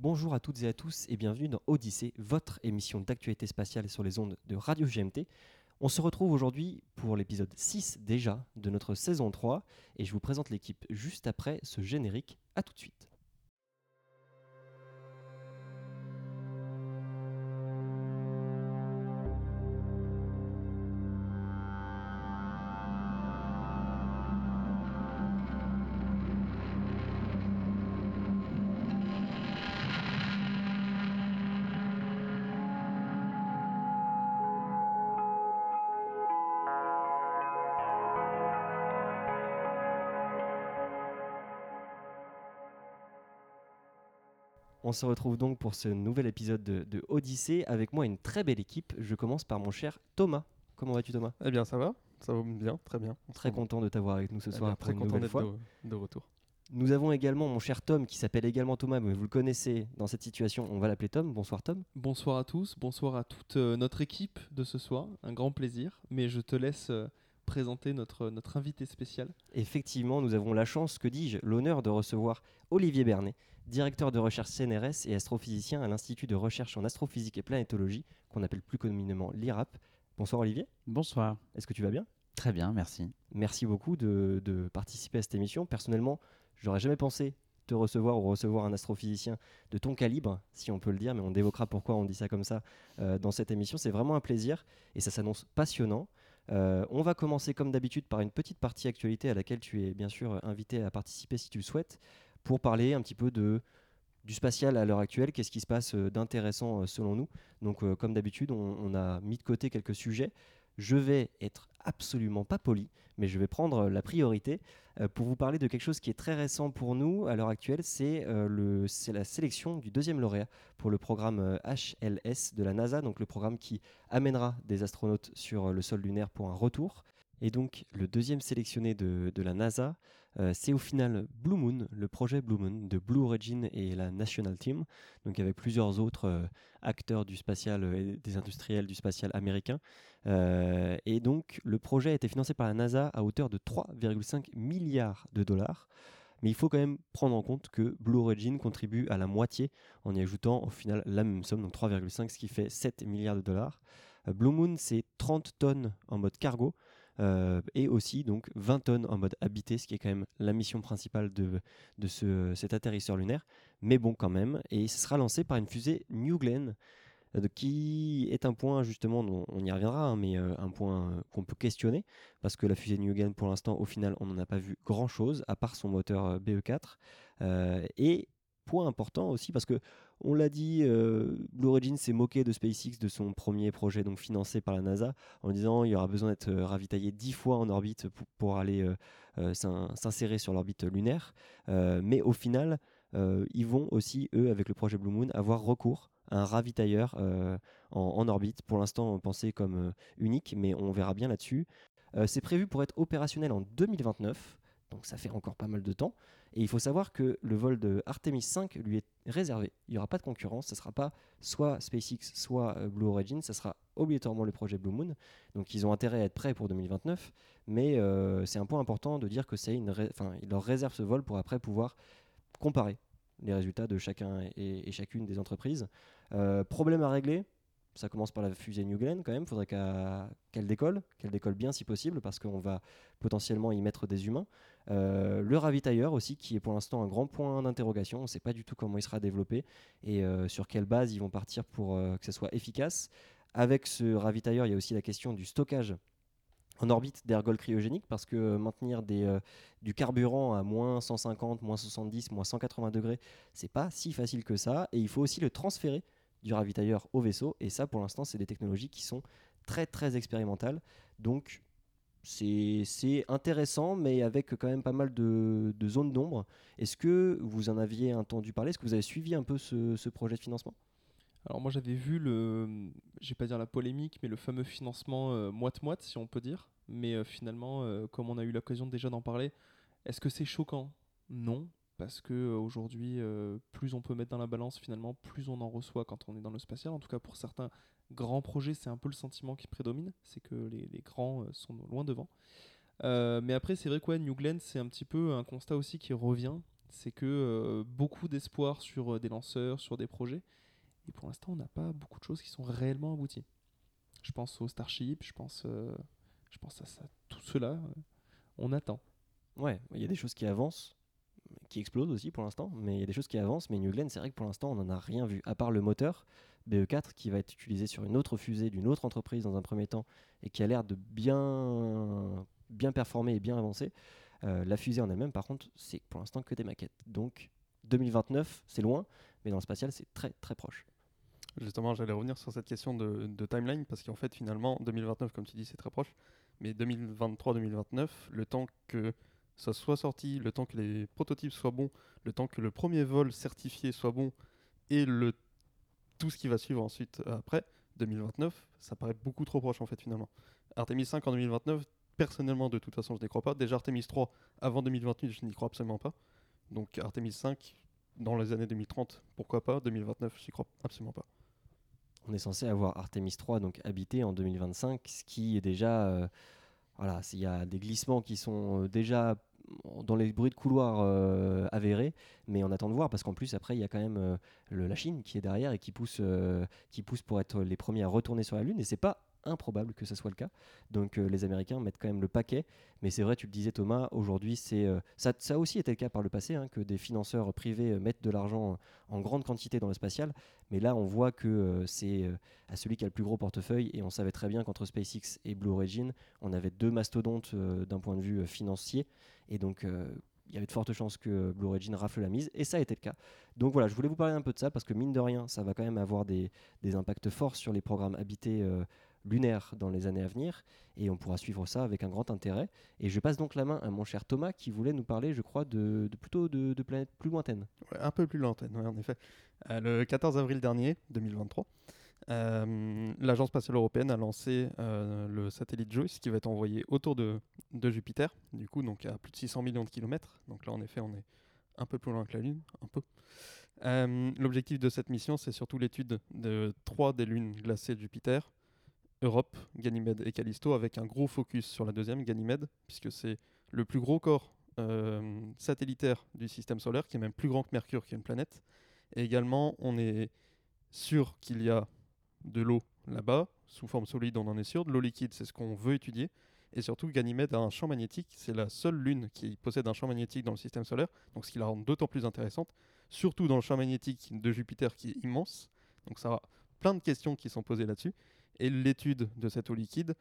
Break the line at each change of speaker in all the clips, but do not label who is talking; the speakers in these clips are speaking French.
Bonjour à toutes et à tous et bienvenue dans Odyssée, votre émission d'actualité spatiale sur les ondes de Radio GMT. On se retrouve aujourd'hui pour l'épisode 6 déjà de notre saison 3 et je vous présente l'équipe juste après ce générique. A tout de suite. On se retrouve donc pour ce nouvel épisode de, de Odyssée. Avec moi, une très belle équipe. Je commence par mon cher Thomas. Comment vas-tu, Thomas?
Eh bien, ça va, ça va bien, très bien.
Très content de t'avoir avec nous ce
Eh
soir
bien, très
une
content d'être
fois.
de, de retour.
Nous avons également mon cher Tom qui s'appelle également Thomas, mais vous le connaissez dans cette situation. On va l'appeler Tom. Bonsoir, Tom.
Bonsoir à tous, bonsoir à toute euh, notre équipe de ce soir, un grand plaisir, mais je te laisse euh, présenter notre, notre invité spécial.
Effectivement, nous avons la chance, que dis-je, l'honneur de recevoir Olivier Bernet, directeur de recherche CNRS et astrophysicien à l'Institut de recherche en astrophysique et planétologie, qu'on appelle plus communément l'IRAP. Bonsoir Olivier,
Bonsoir.
est-ce que tu vas bien?
Très bien, merci.
Merci beaucoup de, de participer à cette émission. Personnellement, j'aurais jamais pensé te recevoir ou recevoir un astrophysicien de ton calibre, si on peut le dire, mais on évoquera pourquoi on dit ça comme ça euh, dans cette émission. C'est vraiment un plaisir et ça s'annonce passionnant. Euh, on va commencer comme d'habitude par une petite partie actualité à laquelle tu es bien sûr invité à participer si tu le souhaites, pour parler un petit peu du spatial à l'heure actuelle, qu'est-ce qui se passe euh, d'intéressant euh, selon nous? Donc euh, comme d'habitude, on, a mis de côté quelques sujets. Je vais être absolument pas poli, mais je vais prendre la priorité pour vous parler de quelque chose qui est très récent pour nous à l'heure actuelle. C'est la sélection du deuxième lauréat pour le programme HLS de la NASA, donc le programme qui amènera des astronautes sur le sol lunaire pour un retour. Et donc le deuxième sélectionné de, la NASA, euh, c'est au final Blue Moon, le projet Blue Moon de Blue Origin et la National Team, donc avec plusieurs autres euh, acteurs du spatial euh, et des industriels du spatial américain. Et donc le projet a été financé par la NASA à hauteur de 3,5 milliards de dollars. Mais il faut quand même prendre en compte que Blue Origin contribue à la moitié en y ajoutant au final la même somme, donc 3,5, ce qui fait 7 milliards de dollars. Blue Moon, c'est 30 tonnes en mode cargo euh, et aussi donc 20 tonnes en mode habité, ce qui est quand même la mission principale de, de ce, cet atterrisseur lunaire. Mais bon, quand même. Et ce sera lancé par une fusée New Glenn, euh, qui est un point justement, dont on y reviendra, hein, mais euh, un point qu'on peut questionner, parce que la fusée New Glenn, pour l'instant, au final, on n'en a pas vu grand-chose, à part son moteur euh, BE4. Euh, et point important aussi, parce que on l'a dit, euh, Blue Origin s'est moqué de SpaceX de son premier projet donc financé par la NASA en disant il y aura besoin d'être euh, ravitaillé dix fois en orbite pour, aller euh, s'in- s'insérer sur l'orbite lunaire. Mais au final, ils vont aussi, eux, avec le projet Blue Moon, avoir recours à un ravitailleur en, en orbite. Pour l'instant, pensé comme unique, mais on verra bien là-dessus. C'est prévu pour être opérationnel en 2029. Donc ça fait encore pas mal de temps. Et il faut savoir que le vol de Artemis 5 lui est réservé. Il n'y aura pas de concurrence. Ce ne sera pas soit SpaceX, soit euh, Blue Origin. Ça sera obligatoirement le projet Blue Moon. Donc ils ont intérêt à être prêts pour 2029. Mais euh, c'est un point important de dire que c'est leur réservent ce vol pour après pouvoir comparer les résultats de chacun et, chacune des entreprises. Euh, problème à régler, ça commence par la fusée New Glenn quand même, il faudrait qu'elle décolle, qu'elle décolle bien si possible, parce qu'on va potentiellement y mettre des humains. Euh, le ravitailleur aussi, qui est pour l'instant un grand point d'interrogation, on ne sait pas du tout comment il sera développé et euh, sur quelle base ils vont partir pour euh, que ce soit efficace. Avec ce ravitailleur, il y a aussi la question du stockage en orbite d'ergol cryogénique parce que maintenir des, du carburant à moins 150, moins 70, moins 180 degrés, c'est pas si facile que ça. Et il faut aussi le transférer du ravitailleur au vaisseau. Et ça, pour l'instant, c'est des technologies qui sont très très expérimentales. Donc c'est intéressant, mais avec quand même pas mal de, de zones d'ombre. Est-ce que vous en aviez entendu parler? Est-ce que vous avez suivi un peu ce, ce projet de financement?
Alors moi j'avais vu le, je vais pas dire la polémique, mais le fameux financement euh, moite-moite si on peut dire. Mais euh, finalement, euh, comme on a eu l'occasion déjà d'en parler, est-ce que c'est choquant? Non, parce que aujourd'hui, plus on peut mettre dans la balance, finalement, plus on en reçoit quand on est dans le spatial. En tout cas, pour certains grands projets, c'est un peu le sentiment qui prédomine, c'est que les, grands euh, sont loin devant. Euh, mais après, c'est vrai que New Glenn, c'est un petit peu un constat aussi qui revient, C'est que euh, beaucoup d'espoir sur des lanceurs, sur des projets. Et pour l'instant, on n'a pas beaucoup de choses qui sont réellement abouties. Je pense au Starship, je pense, je pense à tout cela. on attend.
Ouais, il y a des choses qui avancent, qui explosent aussi pour l'instant, mais il y a des choses qui avancent. Mais New Glenn, c'est vrai que pour l'instant, on n'en a rien vu, à part le moteur BE4 qui va être utilisé sur une autre fusée d'une autre entreprise dans un premier temps et qui a l'air de bien, bien performer et bien avancer. Euh, la fusée en elle-même, par contre, c'est pour l'instant que des maquettes. Donc 2029, c'est loin, mais dans le spatial, c'est très très proche.
Justement, j'allais revenir sur cette question de, de timeline parce qu'en fait, finalement, 2029, comme tu dis, c'est très proche. Mais 2023-2029, le temps que ça soit sorti, le temps que les prototypes soient bons, le temps que le premier vol certifié soit bon et le, tout ce qui va suivre ensuite euh, après, 2029, ça paraît beaucoup trop proche en fait finalement. Artemis 5 en 2029, personnellement de toute façon je n'y crois pas. Déjà Artemis 3 avant 2028, je n'y crois absolument pas. Donc Artemis 5 dans les années 2030, pourquoi pas? 2029, j'y crois absolument pas.
On est censé avoir Artemis 3 donc habité en 2025, ce qui est déjà euh, voilà, il y a des glissements qui sont euh, déjà dans les bruits de couloir euh, avérés, mais on attend de voir parce qu'en plus après il y a quand même euh, le- la Chine qui est derrière et qui pousse, euh, qui pousse pour être les premiers à retourner sur la Lune et c'est pas improbable que ce soit le cas. Donc euh, les Américains mettent quand même le paquet, mais c'est vrai, tu le disais Thomas, aujourd'hui c'est euh, ça, a aussi été le cas par le passé hein, que des financeurs privés euh, mettent de l'argent en grande quantité dans le spatial, mais là on voit que c'est à celui qui a le plus gros portefeuille et on savait très bien qu'entre SpaceX et Blue Origin, on avait deux mastodontes d'un point de vue financier et donc il y avait de fortes chances que Blue Origin rafle la mise et ça a été le cas. Donc voilà, je voulais vous parler un peu de ça parce que mine de rien, ça va quand même avoir des, impacts forts sur les programmes habités lunaires dans les années à venir et on pourra suivre ça avec un grand intérêt. Et je passe donc la main à mon cher Thomas qui voulait nous parler, je crois, de, de plutôt de, planètes plus lointaines.
Un peu plus lointaine, ouais, en effet. Euh, le 14 avril dernier, 2023, euh, l'Agence spatiale européenne a lancé euh, le satellite JUICE qui va être envoyé autour de, Jupiter, du coup, donc à plus de 600 millions de kilomètres. Donc là, en effet, on est un peu plus loin que la Lune, un peu. L'objectif de cette mission, c'est surtout l'étude de trois des lunes glacées de Jupiter, Europe, Ganymède et Callisto, avec un gros focus sur la deuxième, Ganymède, puisque c'est le plus gros corps euh, satellitaire du système solaire, qui est même plus grand que Mercure, qui est une planète. Et également, on est sûr qu'il y a de l'eau là-bas, sous forme solide, on en est sûr. De l'eau liquide, c'est ce qu'on veut étudier. Et surtout, Ganymède a un champ magnétique. C'est la seule lune qui possède un champ magnétique dans le système solaire, donc ce qui la rend d'autant plus intéressante, surtout dans le champ magnétique de Jupiter qui est immense. Donc ça a plein de questions qui sont posées là-dessus. Et l'étude de cette eau liquide,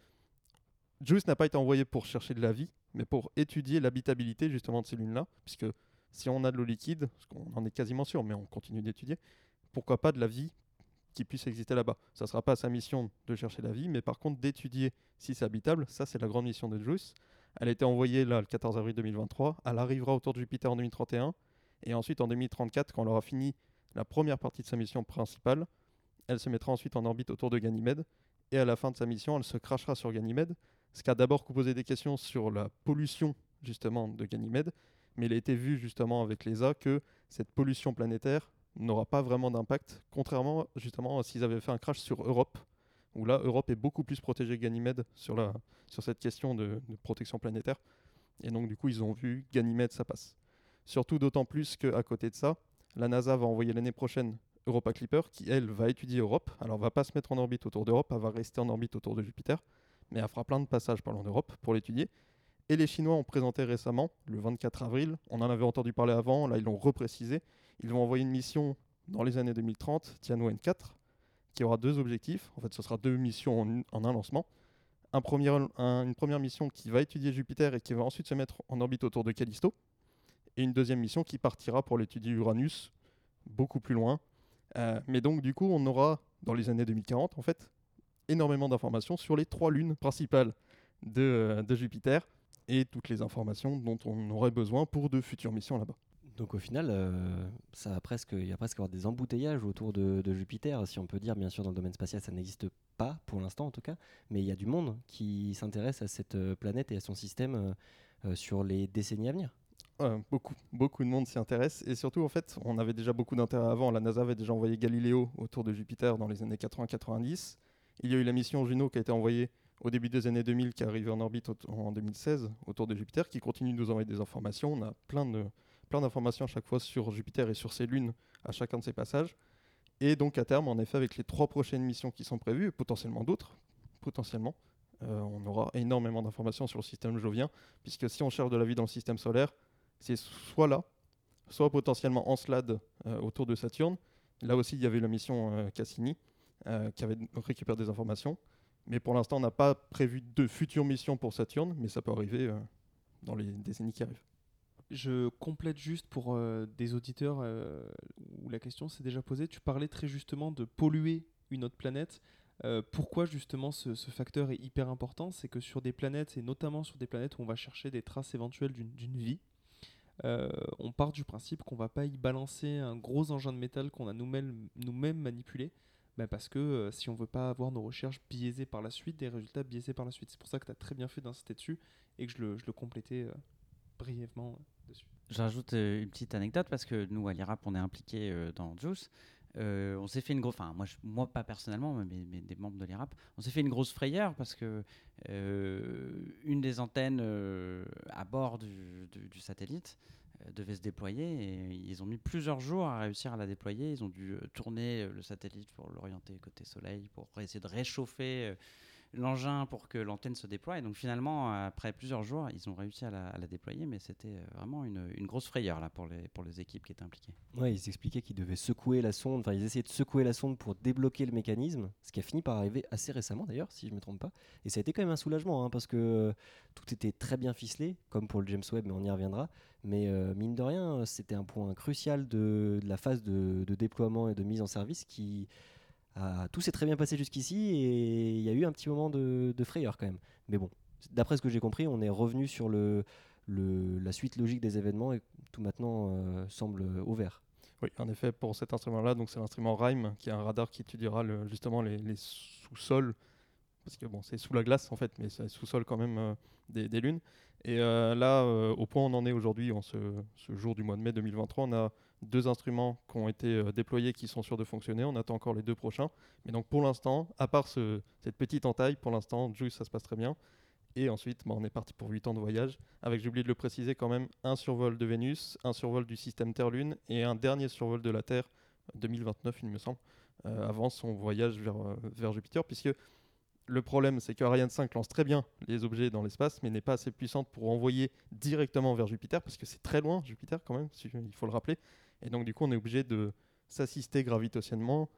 JUICE n'a pas été envoyé pour chercher de la vie, mais pour étudier l'habitabilité justement de ces lunes-là, puisque si on a de l'eau liquide, qu'on en est quasiment sûr, mais on continue d'étudier, pourquoi pas de la vie qui puisse exister là-bas? Ça ne sera pas sa mission de chercher la vie, mais par contre d'étudier si c'est habitable, ça c'est la grande mission de JUICE. Elle a été envoyée là le 14 avril 2023, elle arrivera autour de Jupiter en 2031, et ensuite en 2034, quand elle aura fini la première partie de sa mission principale, elle se mettra ensuite en orbite autour de Ganymède, et à la fin de sa mission, elle se crachera sur Ganymède, ce qui a d'abord posé des questions sur la pollution justement de Ganymède, mais il a été vu justement avec l'ESA que cette pollution planétaire n'aura pas vraiment d'impact, contrairement justement à s'ils avaient fait un crash sur Europe, où là, Europe est beaucoup plus protégée que Ganymède sur, la, sur cette question de, de protection planétaire. Et donc, du coup, ils ont vu Ganymède, ça passe. Surtout d'autant plus qu'à côté de ça, la NASA va envoyer l'année prochaine Europa Clipper, qui, elle, va étudier Europe. Alors, va pas se mettre en orbite autour d'Europe, elle va rester en orbite autour de Jupiter, mais elle fera plein de passages par d'Europe pour l'étudier. Et les Chinois ont présenté récemment, le 24 avril, on en avait entendu parler avant, là ils l'ont reprécisé, ils vont envoyer une mission dans les années 2030, Tianwen 4, qui aura deux objectifs. En fait, ce sera deux missions en, un lancement. Une première mission qui va étudier Jupiter et qui va ensuite se mettre en orbite autour de Callisto. Et une deuxième mission qui partira pour l'étudier Uranus, beaucoup plus loin. Euh, mais donc, du coup, on aura, dans les années 2040, en fait, énormément d'informations sur les trois lunes principales de, euh, de Jupiter et toutes les informations dont on aurait besoin pour de futures missions là-bas.
Donc au final, euh, ça presque, il y a presque avoir des embouteillages autour de, Jupiter, si on peut dire. Bien sûr, dans le domaine spatial, ça n'existe pas pour l'instant en tout cas, mais il y a du monde qui s'intéresse à cette euh, planète et à son système sur les décennies à venir.
Ouais, beaucoup, beaucoup de monde s'y intéresse. Et surtout, en fait, on avait déjà beaucoup d'intérêt avant. La NASA avait déjà envoyé Galileo autour de Jupiter dans les années 80-90. Il y a eu la mission Juno qui a été envoyée au début des années 2000, qui est arrivée en orbite en 2016 autour de Jupiter, qui continue de nous envoyer des informations. On a plein de, plein d'informations à chaque fois sur Jupiter et sur ses lunes à chacun de ses passages. Et donc à terme, en effet, avec les trois prochaines missions qui sont prévues, et potentiellement d'autres, potentiellement, euh, on aura énormément d'informations sur le système jovien, puisque si on cherche de la vie dans le système solaire, c'est soit là, soit potentiellement Encelade euh, autour de Saturne. Là aussi, il y avait la mission euh, Cassini qui avait récupéré des informations. Mais pour l'instant, on n'a pas prévu de futures missions pour Saturne, mais ça peut arriver dans les décennies qui arrivent.
Je complète juste pour des auditeurs où la question s'est déjà posée. Tu parlais très justement de polluer une autre planète. Euh, pourquoi justement ce, facteur est hyper important? C'est que sur des planètes, et notamment sur des planètes où on va chercher des traces éventuelles d'une vie, euh, on part du principe qu'on va pas y balancer un gros engin de métal qu'on a nous-mêmes nous manipulé, bah, parce que euh, si on veut pas avoir nos recherches biaisées par la suite, des résultats biaisés par la suite. C'est pour ça que tu as très bien fait d'insister dessus et que je le, complétais brièvement dessus.
J'ajoute une petite anecdote parce que nous, à l'IRAP, on est impliqué dans JUICE. Euh, on s'est fait une grosse, enfin moi, moi pas personnellement, mais, des membres de l'IRAP, on s'est fait une grosse frayeur parce que euh, une des antennes euh, à bord du, satellite devait se déployer et ils ont mis plusieurs jours à réussir à la déployer. Ils ont dû tourner le satellite pour l'orienter côté soleil, pour essayer de réchauffer l'engin pour que l'antenne se déploie. Et donc finalement, après plusieurs jours, ils ont réussi à la, déployer, mais c'était euh, vraiment une, grosse frayeur là, pour, les, pour les équipes qui étaient impliquées.
Ouais, ils expliquaient qu'ils devaient secouer la sonde, enfin ils essayaient de secouer la sonde pour débloquer le mécanisme, ce qui a fini par arriver assez récemment d'ailleurs, si je ne me trompe pas. Et ça a été quand même un soulagement, hein, parce que euh, tout était très bien ficelé, comme pour le James Webb, mais on y reviendra. Mais euh, mine de rien, c'était un point crucial de, la phase de, de, déploiement et de mise en service qui tout s'est très bien passé jusqu'ici et il y a eu un petit moment de, frayeur quand même. Mais bon, d'après ce que j'ai compris, on est revenu sur le, la suite logique des événements et tout maintenant euh, semble ouvert.
Oui, en effet, pour cet instrument-là, donc c'est l'instrument RIME, qui est un radar qui étudiera justement les, sous-sols, parce que bon, c'est sous la glace en fait, mais c'est sous-sol quand même euh, des, lunes. Et euh, là, au point où on en est aujourd'hui, en ce, jour du mois de mai 2023, on a deux instruments qui ont été euh, déployés qui sont sûrs de fonctionner. On attend encore les deux prochains. Mais donc pour l'instant, à part cette petite entaille, pour l'instant, Juice, ça se passe très bien. Et ensuite, bah, on est parti pour 8 ans de voyage, avec, j'ai oublié de le préciser quand même, un survol de Vénus, un survol du système Terre-Lune et un dernier survol de la Terre, 2029 il me semble, euh, avant son voyage vers, euh, vers Jupiter, puisque le problème, c'est que Ariane 5 lance très bien les objets dans l'espace, mais n'est pas assez puissante pour envoyer directement vers Jupiter, parce que c'est très loin, Jupiter quand même, il faut le rappeler. Et donc, du coup, on est obligé de s'assister gravitationnellement,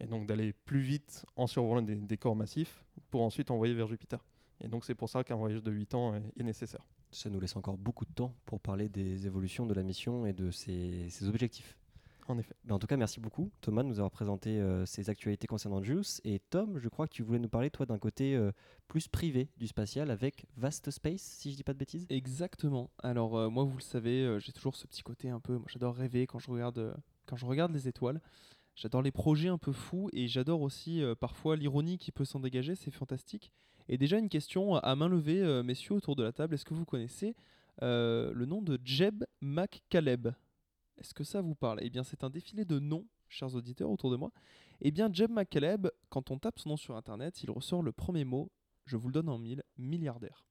et donc d'aller plus vite en survolant des, corps massifs pour ensuite envoyer vers Jupiter. Et donc, c'est pour ça qu'un voyage de 8 ans est, nécessaire.
Ça nous laisse encore beaucoup de temps pour parler des évolutions de la mission et de ses objectifs.
En effet.
En tout cas, merci beaucoup, Thomas, de nous avoir présenté euh, ces actualités concernant Juice. Et Tom, je crois que tu voulais nous parler, toi, d'un côté euh, plus privé du spatial avec Vast Space, si je dis pas de bêtises.
Exactement. Alors, euh, moi, vous le savez, j'ai toujours ce petit côté un peu. Moi, j'adore rêver quand je regarde, quand je regarde les étoiles. J'adore les projets un peu fous et j'adore aussi parfois l'ironie qui peut s'en dégager. C'est fantastique. Et déjà, une question à main levée, messieurs, autour de la table. Est-ce que vous connaissez le nom de Jeb McCaleb? Est-ce que ça vous parle? Eh bien, c'est un défilé de noms, chers auditeurs autour de moi. Eh bien, Jeb McCaleb, quand on tape son nom sur Internet, il ressort le premier mot, je vous le donne en mille, milliardaire.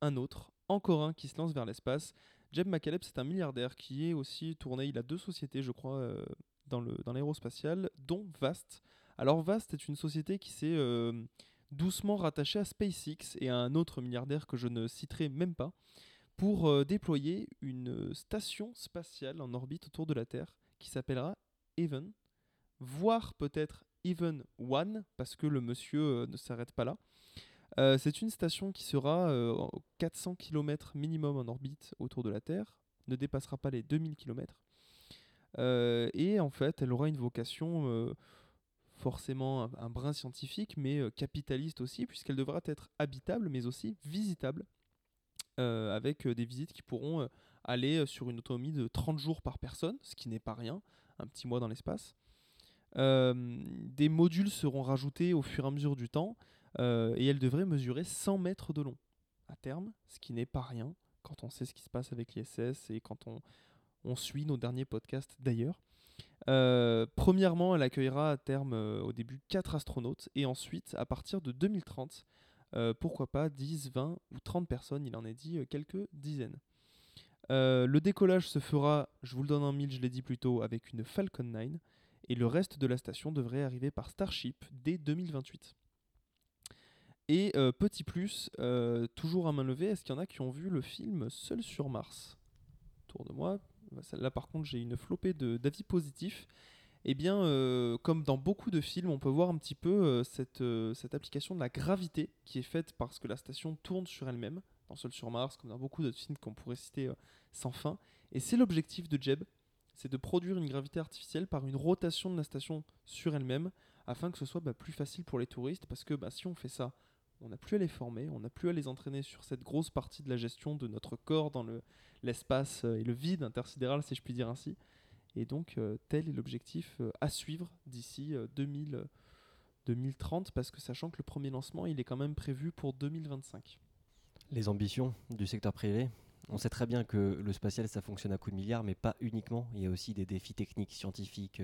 Un autre, encore un qui se lance vers l'espace. Jeb McCaleb, c'est un milliardaire qui est aussi tourné, il a deux sociétés, je crois, euh, dans l'aérospatial, dont Vast. Alors Vast est une société qui s'est euh, doucement rattachée à SpaceX et à un autre milliardaire que je ne citerai même pas pour euh, déployer une station spatiale en orbite autour de la Terre qui s'appellera Even, voire peut-être Even One, parce que le monsieur euh, ne s'arrête pas là. Euh, c'est une station qui sera 400 km minimum en orbite autour de la Terre, ne dépassera pas les 2000 km. et en fait, elle aura une vocation forcément un, brin scientifique, mais capitaliste aussi, puisqu'elle devra être habitable, mais aussi visitable euh, avec euh, des visites qui pourront euh, aller sur une autonomie de 30 jours par personne, ce qui n'est pas rien, un petit mois dans l'espace. des modules seront rajoutés au fur et à mesure du temps et elles devraient mesurer 100 mètres de long à terme, ce qui n'est pas rien quand on sait ce qui se passe avec l'ISS et quand on, on, suit nos derniers podcasts d'ailleurs. premièrement, elle accueillera à terme au début 4 astronautes et ensuite, à partir de 2030, euh, pourquoi pas 10, 20 ou 30 personnes, il en est dit euh, quelques dizaines. Euh, le décollage se fera, je vous le donne en mille, je l'ai dit plus tôt, avec une Falcon 9. Et le reste de la station devrait arriver par Starship dès 2028. Et petit plus, toujours à main levée, est-ce qu'il y en a qui ont vu le film Seul sur Mars? Autour de moi. Bah, Là par contre j'ai une flopée d'avis positifs. Eh bien, euh, comme dans beaucoup de films, on peut voir un petit peu euh, cette, euh, cette application de la gravité qui est faite parce que la station tourne sur elle-même, dans Seul sur Mars, comme dans beaucoup d'autres films qu'on pourrait citer sans fin. Et c'est l'objectif de Jeb, c'est de produire une gravité artificielle par une rotation de la station sur elle-même, afin que ce soit bah, plus facile pour les touristes, parce que bah, si on fait ça, on n'a plus à les former, on n'a plus à les entraîner sur cette grosse partie de la gestion de notre corps dans le- l'espace et le vide intersidéral, si je puis dire ainsi. Et donc, euh, tel est l'objectif euh, à suivre d'ici euh, 2000, euh, 2030, parce que sachant que le premier lancement, il est quand même prévu pour 2025.
Les ambitions du secteur privé. On sait très bien que le spatial, ça fonctionne à coups de milliards, mais pas uniquement. Il y a aussi des défis techniques, scientifiques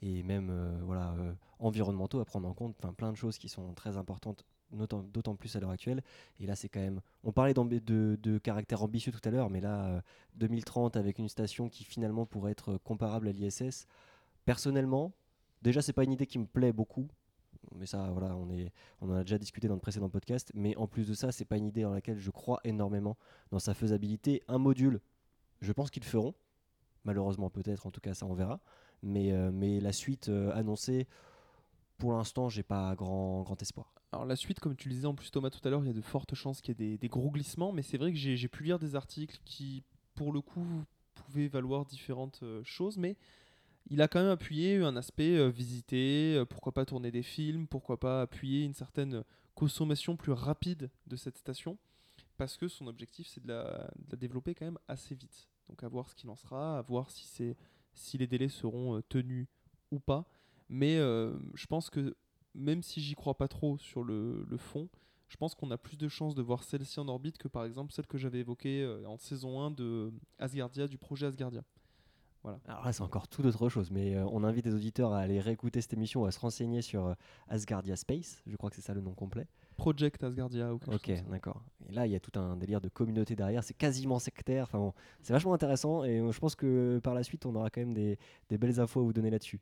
et même voilà, environnementaux à prendre en compte. Enfin, plein de choses qui sont très importantes, d'autant plus à l'heure actuelle. Et là, c'est quand même. On parlait de, de caractère ambitieux tout à l'heure, mais là, euh, 2030 avec une station qui finalement pourrait être comparable à l'ISS. Personnellement, déjà, c'est pas une idée qui me plaît beaucoup. Mais ça, voilà, on, est, on en a déjà discuté dans le précédent podcast. Mais en plus de ça, c'est pas une idée dans laquelle je crois énormément dans sa faisabilité. Un module, je pense qu'ils le feront. Malheureusement, peut-être, en tout cas, ça on verra. Mais, euh, mais la suite euh, annoncée, pour l'instant, j'ai pas grand, grand espoir.
Alors la suite, comme tu le disais en plus Thomas tout à l'heure, il y a de fortes chances qu'il y ait des, gros glissements, mais c'est vrai que j'ai pu lire des articles qui, pour le coup, pouvaient valoir différentes euh, choses, mais il a quand même appuyé un aspect euh, visiter, euh, pourquoi pas tourner des films, pourquoi pas appuyer une certaine consommation plus rapide de cette station, parce que son objectif c'est de la, développer quand même assez vite. Donc à voir ce qu'il en sera, à voir si, si les délais seront tenus ou pas. Mais euh, je pense que même si j'y crois pas trop sur le, le fond, je pense qu'on a plus de chances de voir celle-ci en orbite que par exemple celle que j'avais évoquée euh, en saison 1 de Asgardia, du projet Asgardia.
Alors là, c'est encore tout autre chose. Mais euh, on invite les auditeurs à aller réécouter cette émission, à se renseigner sur euh, Asgardia Space. Je crois que c'est ça le nom complet.
Project Asgardia ou quelque
Ok,
chose
d'accord. Et là, il y a tout un délire de communauté derrière. C'est quasiment sectaire. Enfin, bon, c'est vachement intéressant. Et euh, je pense que par la suite, on aura quand même des, des belles infos à vous donner là-dessus.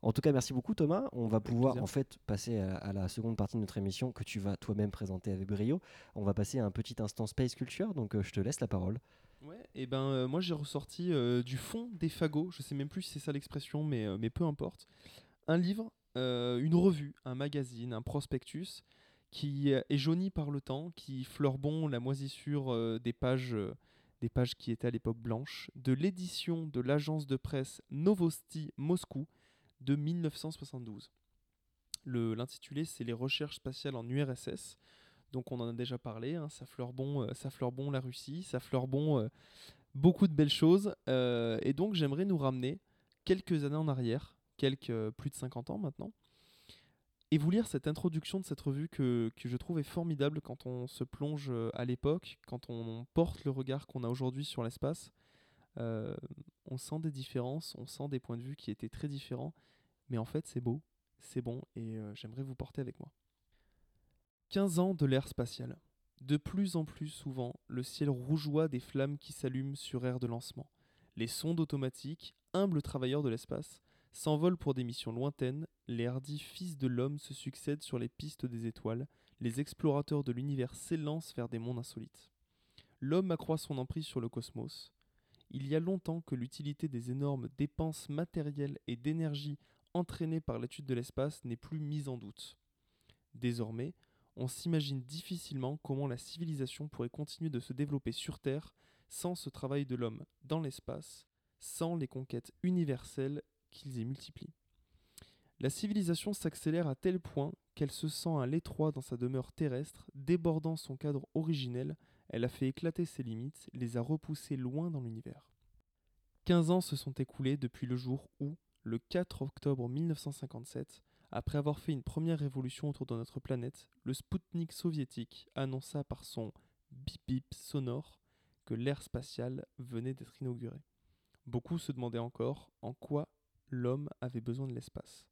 En tout cas, merci beaucoup Thomas. On va pouvoir
plaisir.
en fait passer à, à la seconde partie de notre émission que tu vas toi-même présenter avec brio. On va passer à un petit instant space culture. Donc, euh, je te laisse la parole.
Ouais, et ben euh, moi j'ai ressorti euh, du fond des fagots, je sais même plus si c'est ça l'expression, mais, mais peu importe. Un livre, une revue, un magazine, un prospectus qui est jauni par le temps, qui fleurbon la moisissure des pages, des pages qui étaient à l'époque blanches, de l'édition de l'agence de presse Novosti Moscou de 1972. Le- L'intitulé c'est Les recherches spatiales en URSS. Donc on en a déjà parlé, hein, ça fleure bon, euh, ça bon la Russie, ça fleure bon euh, beaucoup de belles choses. euh, et donc j'aimerais nous ramener quelques années en arrière, quelques plus de 50 ans maintenant, et vous lire cette introduction de cette revue que, que je trouve est formidable quand on se plonge à l'époque, quand on porte le regard qu'on a aujourd'hui sur l'espace. On sent des différences, on sent des points de vue qui étaient très différents, mais en fait c'est beau, c'est bon, et euh, j'aimerais vous porter avec moi. 15 ans de l'ère spatiale. De plus en plus souvent, le ciel rougeoie des flammes qui s'allument sur aire de lancement. Les sondes automatiques, humbles travailleurs de l'espace, s'envolent pour des missions lointaines, les hardis fils de l'homme se succèdent sur les pistes des étoiles, les explorateurs de l'univers s'élancent vers des mondes insolites. L'homme accroît son emprise sur le cosmos. Il y a longtemps que l'utilité des énormes dépenses matérielles et d'énergie entraînées par l'étude de l'espace n'est plus mise en doute. Désormais, on s'imagine difficilement comment la civilisation pourrait continuer de se développer sur Terre sans ce travail de l'homme dans l'espace, sans les conquêtes universelles qu'ils y multiplient. La civilisation s'accélère à tel point qu'elle se sent à l'étroit dans sa demeure terrestre, débordant son cadre originel, elle a fait éclater ses limites, les a repoussées loin dans l'univers. 15 ans se sont écoulés depuis le jour où, le 4 octobre 1957, après avoir fait une première révolution autour de notre planète, le Spoutnik soviétique annonça par son bip bip sonore que l'ère spatiale venait d'être inaugurée. Beaucoup se demandaient encore en quoi l'homme avait besoin de l'espace.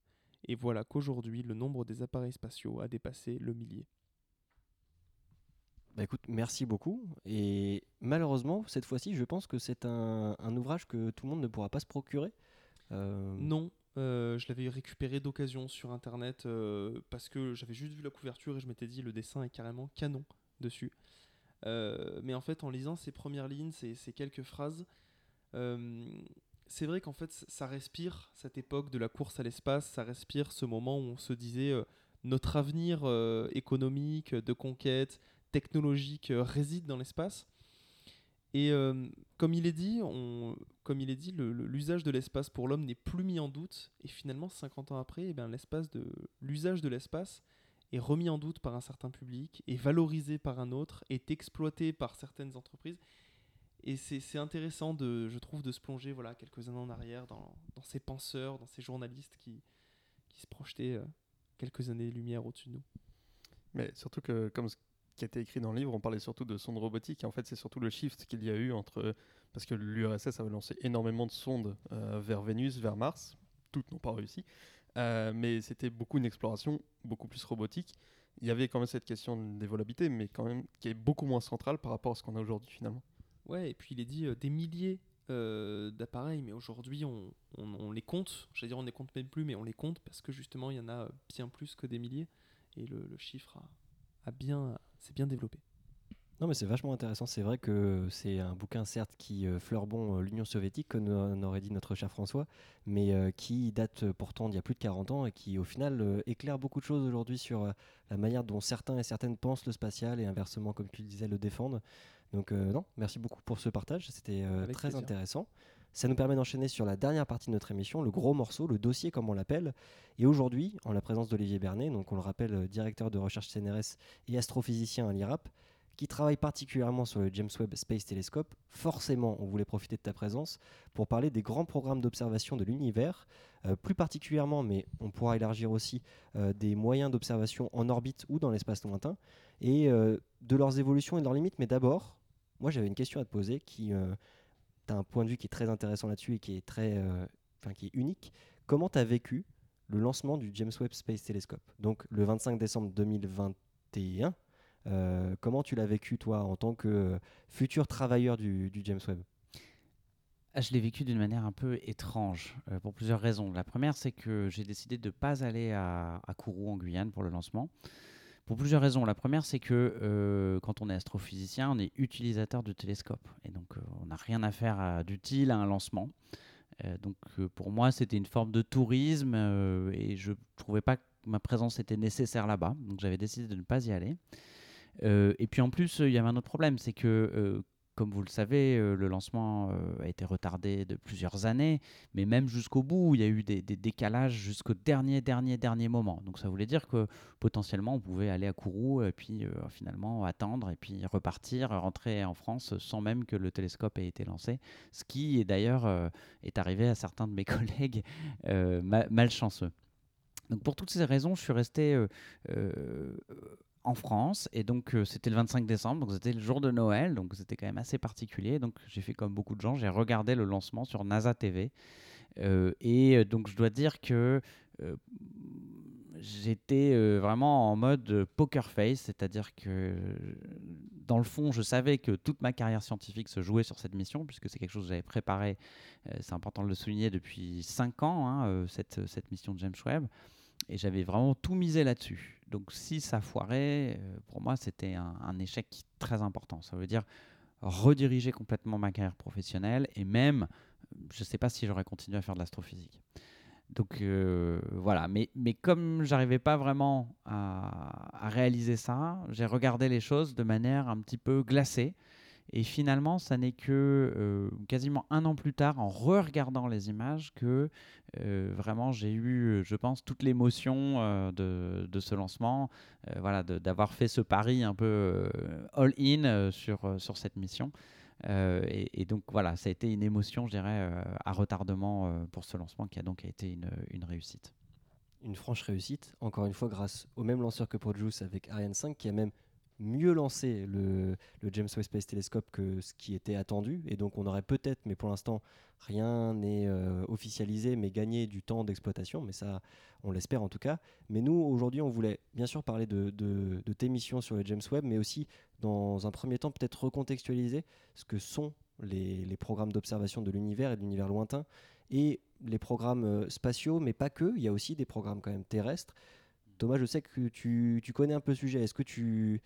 Et voilà qu'aujourd'hui, le nombre des appareils spatiaux a dépassé le millier.
Bah écoute, merci beaucoup. Et malheureusement, cette fois-ci, je pense que c'est un, ouvrage que tout le monde ne pourra pas se procurer. Euh,
Non, euh, je l'avais récupéré d'occasion sur internet euh, parce que j'avais juste vu la couverture et je m'étais dit le dessin est carrément canon dessus. Mais en fait, en lisant ces premières lignes, ces, ces quelques phrases, c'est vrai qu'en fait, ça respire cette époque de la course à l'espace, ça respire ce moment où on se disait notre avenir économique, de conquête, technologique euh, réside dans l'espace. Et euh, comme il est dit, on, comme il est dit, le- le- l'usage de l'espace pour l'homme n'est plus mis en doute. Et finalement, 50 ans après, eh ben, de l'usage de l'espace est remis en doute par un certain public, est valorisé par un autre, est exploité par certaines entreprises. Et c'est intéressant, de, je trouve, de se plonger voilà, quelques années en arrière dans, dans ces penseurs, dans ces journalistes qui, qui se projetaient euh, quelques années-lumière au-dessus de nous.
Mais surtout que, comme qui a été écrit dans le livre, on parlait surtout de sondes robotiques. En fait, c'est surtout le shift qu'il y a eu entre. Parce que l'URSS avait lancé énormément de sondes euh, vers Vénus, vers Mars. Toutes n'ont pas réussi. Euh, mais c'était beaucoup une exploration beaucoup plus robotique. Il y avait quand même cette question des volabilités, mais quand même qui est beaucoup moins centrale par rapport à ce qu'on a aujourd'hui finalement.
Ouais, et puis il est dit euh, des milliers d'appareils, mais aujourd'hui on, les compte. J'allais dire on les compte même plus, mais on les compte parce que justement il y en a bien plus que des milliers et le, chiffre a bien, s'est bien développé.
Non, mais c'est vachement intéressant. C'est vrai que c'est un bouquin, certes, qui euh, fleure bon euh, l'Union soviétique, comme on aurait dit notre cher François, mais euh, qui date pourtant d'il y a plus de 40 ans et qui, au final, éclaire beaucoup de choses aujourd'hui sur la manière dont certains et certaines pensent le spatial et inversement, comme tu le disais, le défendent. Donc, euh, non, merci beaucoup pour ce partage. C'était euh, très
plaisir.
intéressant. Ça nous permet d'enchaîner sur la dernière partie de notre émission, le gros morceau, le dossier comme on l'appelle. Et aujourd'hui, en la présence d'Olivier Bernet, donc on le rappelle, euh, directeur de recherche CNRS et astrophysicien à l'IRAP, qui travaille particulièrement sur le James Webb Space Telescope, forcément, on voulait profiter de ta présence pour parler des grands programmes d'observation de l'univers, euh, plus particulièrement, mais on pourra élargir aussi, euh, des moyens d'observation en orbite ou dans l'espace lointain, et de leurs évolutions et de leurs limites. Mais d'abord, moi j'avais une question à te poser qui, tu as un point de vue qui est très intéressant là-dessus et qui est très, euh, enfin qui est unique. Comment tu as vécu le lancement du James Webb Space Telescope? Donc le 25 décembre 2021. Euh, comment tu l'as vécu, toi, en tant que euh, futur travailleur du, James Webb?
Ah, Je l'ai vécu d'une manière un peu étrange, pour plusieurs raisons. La première, c'est que j'ai décidé de ne pas aller à, à Kourou, en Guyane, pour le lancement. Pour plusieurs raisons. La première, c'est que euh, quand on est astrophysicien, on est utilisateur du télescope. Et donc, euh, on n'a rien à faire d'utile à un lancement. Euh, donc, pour moi, c'était une forme de tourisme et je ne trouvais pas que ma présence était nécessaire là-bas. Donc, j'avais décidé de ne pas y aller. Et puis en plus, il y avait un autre problème, c'est que, comme vous le savez, euh, le lancement euh, a été retardé de plusieurs années, mais même jusqu'au bout, il y a eu des, décalages jusqu'au dernier, dernier, dernier moment. Donc ça voulait dire que potentiellement, on pouvait aller à Kourou et puis euh, finalement attendre et puis repartir, rentrer en France sans même que le télescope ait été lancé, ce qui est d'ailleurs est arrivé à certains de mes collègues ma- malchanceux. Donc pour toutes ces raisons, je suis resté en France et donc euh, c'était le 25 décembre, donc c'était le jour de Noël, donc c'était quand même assez particulier. Donc j'ai fait comme beaucoup de gens, j'ai regardé le lancement sur NASA TV Euh, et euh, donc je dois dire que j'étais vraiment en mode poker face, c'est-à-dire que dans le fond, je savais que toute ma carrière scientifique se jouait sur cette mission, puisque c'est quelque chose que j'avais préparé, c'est important de le souligner, depuis 5 ans, hein, cette mission de James Webb. Et j'avais vraiment tout misé là-dessus. Donc si ça foirait, euh, pour moi, c'était un, échec très important. Ça veut dire rediriger complètement ma carrière professionnelle et même, je ne sais pas si j'aurais continué à faire de l'astrophysique. Donc euh, voilà, mais, mais comme j'arrivais pas vraiment à réaliser ça, j'ai regardé les choses de manière un petit peu glacée. Et finalement, ça n'est que euh, quasiment un an plus tard, en re-regardant les images, que euh, vraiment j'ai eu, je pense, toute l'émotion euh, de, ce lancement, euh, voilà, d'avoir fait ce pari un peu all-in sur, sur cette mission. Et, donc voilà, ça a été une émotion, je dirais, à retardement pour ce lancement qui a donc été une, une réussite.
Une franche réussite, encore une fois grâce au même lanceur que Projus avec Ariane 5 qui a même mieux lancé le, James Webb Space Telescope que ce qui était attendu. Et donc on aurait peut-être, mais pour l'instant rien n'est euh, officialisé, mais gagné du temps d'exploitation. Mais ça, on l'espère en tout cas. Mais nous, aujourd'hui, on voulait bien sûr parler de, tes missions sur le James Webb, mais aussi dans un premier temps peut-être recontextualiser ce que sont les, les programmes d'observation de l'univers et de l'univers lointain et les programmes euh, spatiaux, mais pas que. Il y a aussi des programmes quand même terrestres. Thomas, je sais que tu, tu connais un peu le sujet. Est-ce que tu,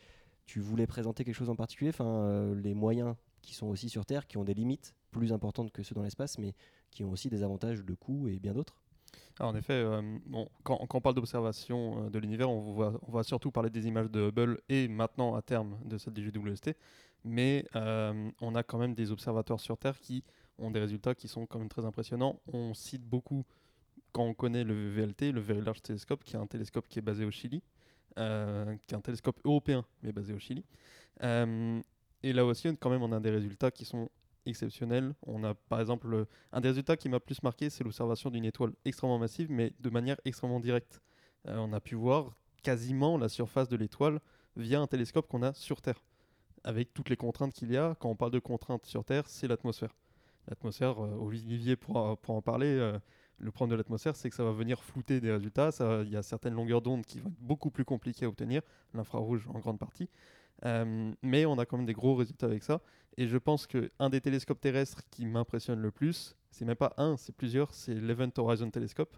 tu voulais présenter quelque chose en particulier Enfin, euh, les moyens qui sont aussi sur Terre, qui ont des limites plus importantes que ceux dans l'espace, mais qui ont aussi des avantages de coût et bien d'autres?
Alors, en effet, euh, quand, on parle d'observation euh, de l'univers, on, va surtout parler des images de Hubble et maintenant à terme de celle du JWST. Mais on a quand même des observateurs sur Terre qui ont des résultats qui sont quand même très impressionnants. On cite beaucoup quand on connaît le VLT, le Very Large Telescope, qui est un télescope qui est basé au Chili, euh, qui est un télescope européen mais basé au Chili. Euh, et là aussi, quand même, on a des résultats qui sont exceptionnels. On a par exemple le- un des résultats qui m'a plus marqué, c'est l'observation d'une étoile extrêmement massive, mais de manière extrêmement directe. Euh, on a pu voir quasiment la surface de l'étoile via un télescope qu'on a sur Terre, avec toutes les contraintes qu'il y a. Quand on parle de contraintes sur Terre, c'est l'atmosphère. L'atmosphère, euh, Olivier pourra, pourra en parler. Le problème de l'atmosphère, c'est que ça va venir flouter des résultats. Il y a certaines longueurs d'onde qui vont être beaucoup plus compliquées à obtenir, l'infrarouge en grande partie. Euh, mais on a quand même des gros résultats avec ça. Et je pense qu'un des télescopes terrestres qui m'impressionne le plus, c'est même pas un, c'est plusieurs, c'est l'Event Horizon Telescope,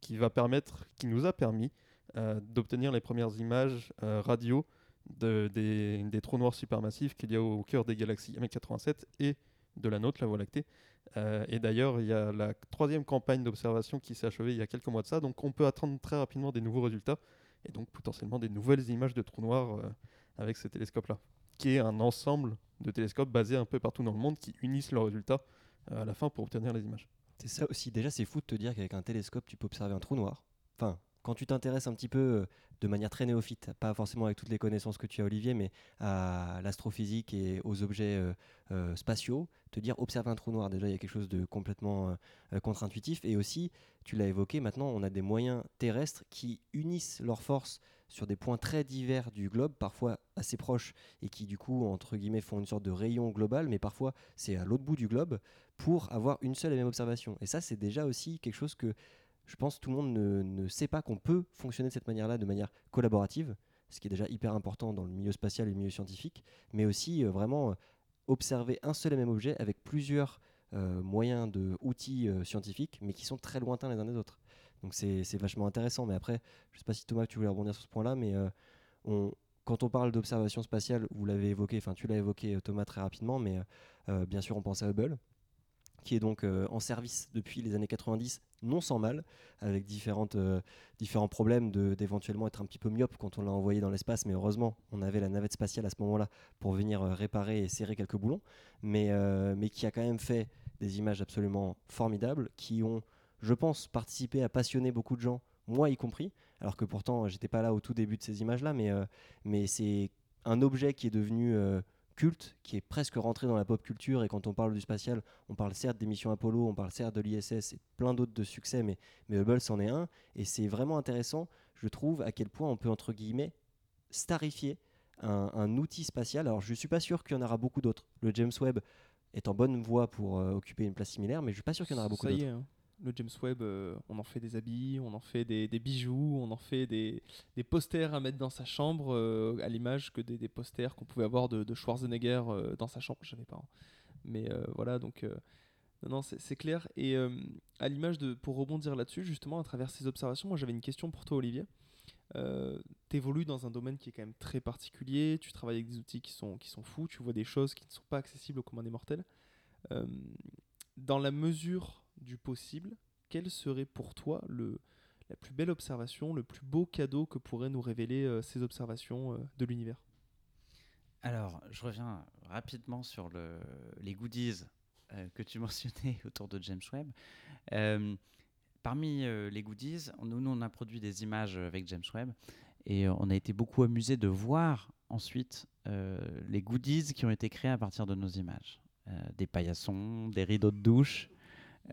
qui va permettre, qui nous a permis euh, d'obtenir les premières images euh, radio de- des, des trous noirs supermassifs qu'il y a au cœur des galaxies M87 et de la nôtre, la Voie lactée. Euh, et d'ailleurs, il y a la troisième campagne d'observation qui s'est achevée il y a quelques mois de ça, donc on peut attendre très rapidement des nouveaux résultats et donc potentiellement des nouvelles images de trous noirs euh, avec ce télescope-là, qui est un ensemble de télescopes basés un peu partout dans le monde qui unissent leurs résultats euh, à la fin pour obtenir les images.
C'est ça aussi. Déjà, c'est fou de te dire qu'avec un télescope, tu peux observer un trou noir. Enfin, quand tu t'intéresses un petit peu euh, de manière très néophyte, pas forcément avec toutes les connaissances que tu as, Olivier, mais à l'astrophysique et aux objets euh, euh, spatiaux, te dire observer un trou noir, déjà, il y a quelque chose de complètement contre-intuitif. Et aussi, tu l'as évoqué, maintenant, on a des moyens terrestres qui unissent leurs forces sur des points très divers du globe, parfois assez proches, et qui, du coup, entre guillemets, font une sorte de rayon global, mais parfois, c'est à l'autre bout du globe, pour avoir une seule et même observation. Et ça, c'est déjà aussi quelque chose que je pense tout le monde ne, ne sait pas qu'on peut fonctionner de cette manière-là, de manière collaborative, ce qui est déjà hyper important dans le milieu spatial et le milieu scientifique, mais aussi euh, vraiment euh, observer un seul et même objet avec plusieurs euh, moyens de outils scientifiques, mais qui sont très lointains les uns des autres. Donc c'est vachement intéressant. Mais après, je sais pas si Thomas, tu voulais rebondir sur ce point-là, mais quand on parle d'observation spatiale, vous l'avez évoqué, enfin tu l'as évoqué Thomas très rapidement, mais bien sûr on pense à Hubble, qui est donc en service depuis les années 90, non sans mal, avec différentes, euh, différents problèmes d'éventuellement être un petit peu myope quand on l'a envoyé dans l'espace, mais heureusement on avait la navette spatiale à ce moment-là pour venir euh, réparer et serrer quelques boulons, mais, euh, mais qui a quand même fait des images absolument formidables, qui ont, je pense, participé à passionner beaucoup de gens, moi y compris, alors que pourtant j'étais pas là au tout début de ces images-là, mais, mais c'est un objet qui est devenu culte, qui est presque rentré dans la pop culture, et quand on parle du spatial, on parle certes des missions Apollo, on parle certes de l'ISS et plein d'autres de succès, mais, mais Hubble c'en est un, et c'est vraiment intéressant, je trouve, à quel point on peut, entre guillemets, starifier un, un outil spatial. Alors je suis pas sûr qu'il y en aura beaucoup d'autres. Le James Webb est en bonne voie pour euh, occuper une place similaire, mais je suis pas sûr qu'il y en aura beaucoup d'autres.
hein. Le James Webb, euh, on en fait des habits, on en fait des, bijoux, on en fait des, des posters à mettre dans sa chambre, euh, à l'image que des, des posters qu'on pouvait avoir de, Schwarzenegger euh, dans sa chambre. J'avais pas. hein. Mais voilà, donc. non, non, c'est clair. Et à l'image de. Pour rebondir là-dessus, justement, à travers ces observations, moi j'avais une question pour toi, Olivier. T'évolues dans un domaine qui est quand même très particulier, tu travailles avec des outils qui sont, qui sont fous, tu vois des choses qui ne sont pas accessibles au commun des mortels. Dans la mesure du possible, quel serait pour toi la plus belle observation, le plus beau cadeau que pourraient nous révéler euh, ces observations euh, de l'univers?
Alors, je reviens rapidement sur le, les goodies euh, que tu mentionnais autour de James Webb. Parmi les goodies, nous, nous, on a produit des images avec James Webb et on a été beaucoup amusé de voir ensuite les goodies qui ont été créés à partir de nos images. Des paillassons, des rideaux de douche,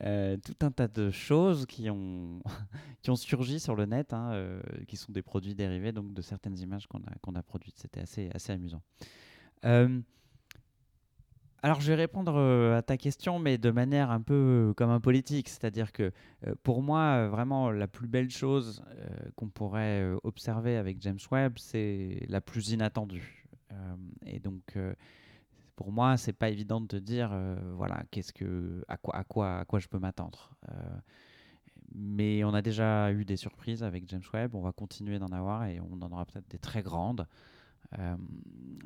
euh, tout un tas de choses qui ont, qui ont surgi sur le net, hein, euh, qui sont des produits dérivés donc, de certaines images qu'on a, qu'on a produites. C'était assez, assez amusant. Euh, alors, je vais répondre à ta question, mais de manière un peu comme un politique. C'est-à-dire que pour moi, vraiment, la plus belle chose qu'on pourrait observer avec James Webb, c'est la plus inattendue. Et donc, pour moi, c'est pas évident de te dire, euh, voilà, qu'est-ce que, à quoi, à quoi, à quoi je peux m'attendre. Euh, mais on a déjà eu des surprises avec James Webb. On va continuer d'en avoir et on en aura peut-être des très grandes. Euh,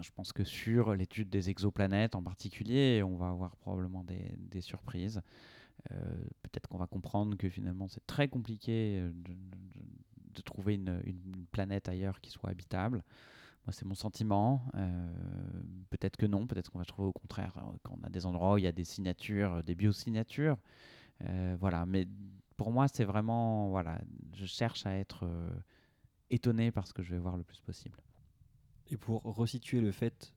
je pense que sur l'étude des exoplanètes en particulier, on va avoir probablement des, surprises. Peut-être qu'on va comprendre que finalement c'est très compliqué de, trouver une planète ailleurs qui soit habitable. Moi, c'est mon sentiment. Euh, peut-être que non. Peut-être qu'on va trouver au contraire euh, qu'on a des endroits où il y a des signatures, des biosignatures. Euh, voilà. Mais pour moi, c'est vraiment voilà. Je cherche à être étonné par ce que je vais voir le plus possible.
Et pour resituer le fait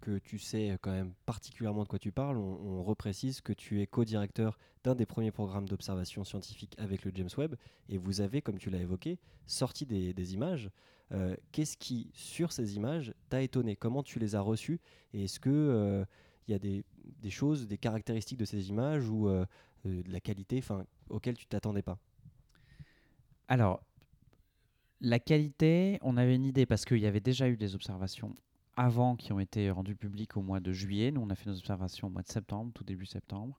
que tu sais quand même particulièrement de quoi tu parles, on, on reprécise que tu es co-directeur d'un des premiers programmes d'observation scientifique avec le James Webb et vous avez, comme tu l'as évoqué, sorti des images. Euh, Qu'est-ce qui, sur ces images, t'a étonné? Comment tu les as reçues? Et est-ce que il y a des, choses, des caractéristiques de ces images ou euh, euh, de la qualité auxquelles tu t'attendais pas?
Alors, la qualité, on avait une idée parce qu'il y avait déjà eu des observations avant qui ont été rendues publiques au mois de juillet. Nous, on a fait nos observations au mois de septembre, tout début septembre.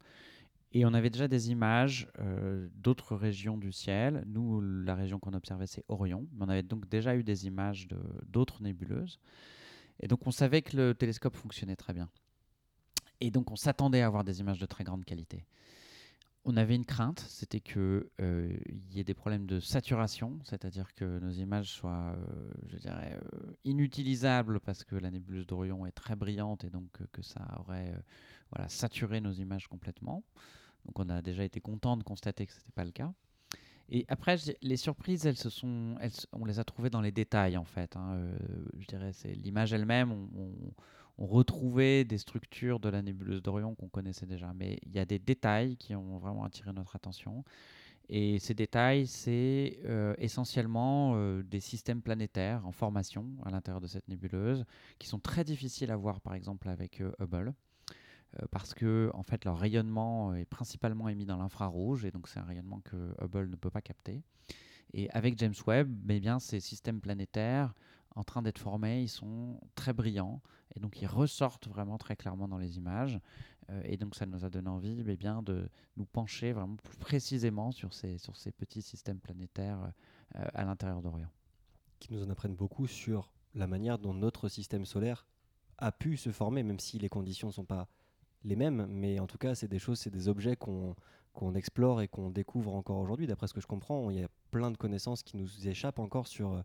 Et on avait déjà des images euh, d'autres régions du ciel. Nous, la région qu'on observait, c'est Orion. Mais on avait donc déjà eu des images d'autres nébuleuses. Et donc, on savait que le télescope fonctionnait très bien. Et donc, on s'attendait à avoir des images de très grande qualité. On avait une crainte, c'était qu'il y ait des problèmes de saturation, c'est-à-dire que nos images soient, euh, je dirais, euh, inutilisables parce que la nébuleuse d'Orion est très brillante et donc euh, que ça aurait euh, voilà, saturé nos images complètement. Donc on a déjà été content de constater que ce n'était pas le cas. Et après, les surprises, elles se sont, on les a trouvées dans les détails en fait. hein. Euh, je dirais, c'est l'image elle-même. On, retrouvait des structures de la nébuleuse d'Orion qu'on connaissait déjà, mais il y a des détails qui ont vraiment attiré notre attention. Et ces détails, c'est euh, essentiellement euh, des systèmes planétaires en formation à l'intérieur de cette nébuleuse, qui sont très difficiles à voir, par exemple, avec Hubble parce que en fait leur rayonnement est principalement émis dans l'infrarouge et donc c'est un rayonnement que Hubble ne peut pas capter. Et avec James Webb, eh bien, ces systèmes planétaires en train d'être formés, ils sont très brillants et donc ils ressortent vraiment très clairement dans les images. Euh, et donc ça nous a donné envie eh bien, de nous pencher vraiment plus précisément sur ces, sur ces petits systèmes planétaires euh, à l'intérieur d'Orion.
qui nous en apprennent beaucoup sur la manière dont notre système solaire a pu se former, même si les conditions ne sont pas les mêmes. Mais en tout cas, c'est des choses, c'est des objets qu'on explore et qu'on découvre encore aujourd'hui. D'après ce que je comprends, il y a plein de connaissances qui nous échappent encore sur euh,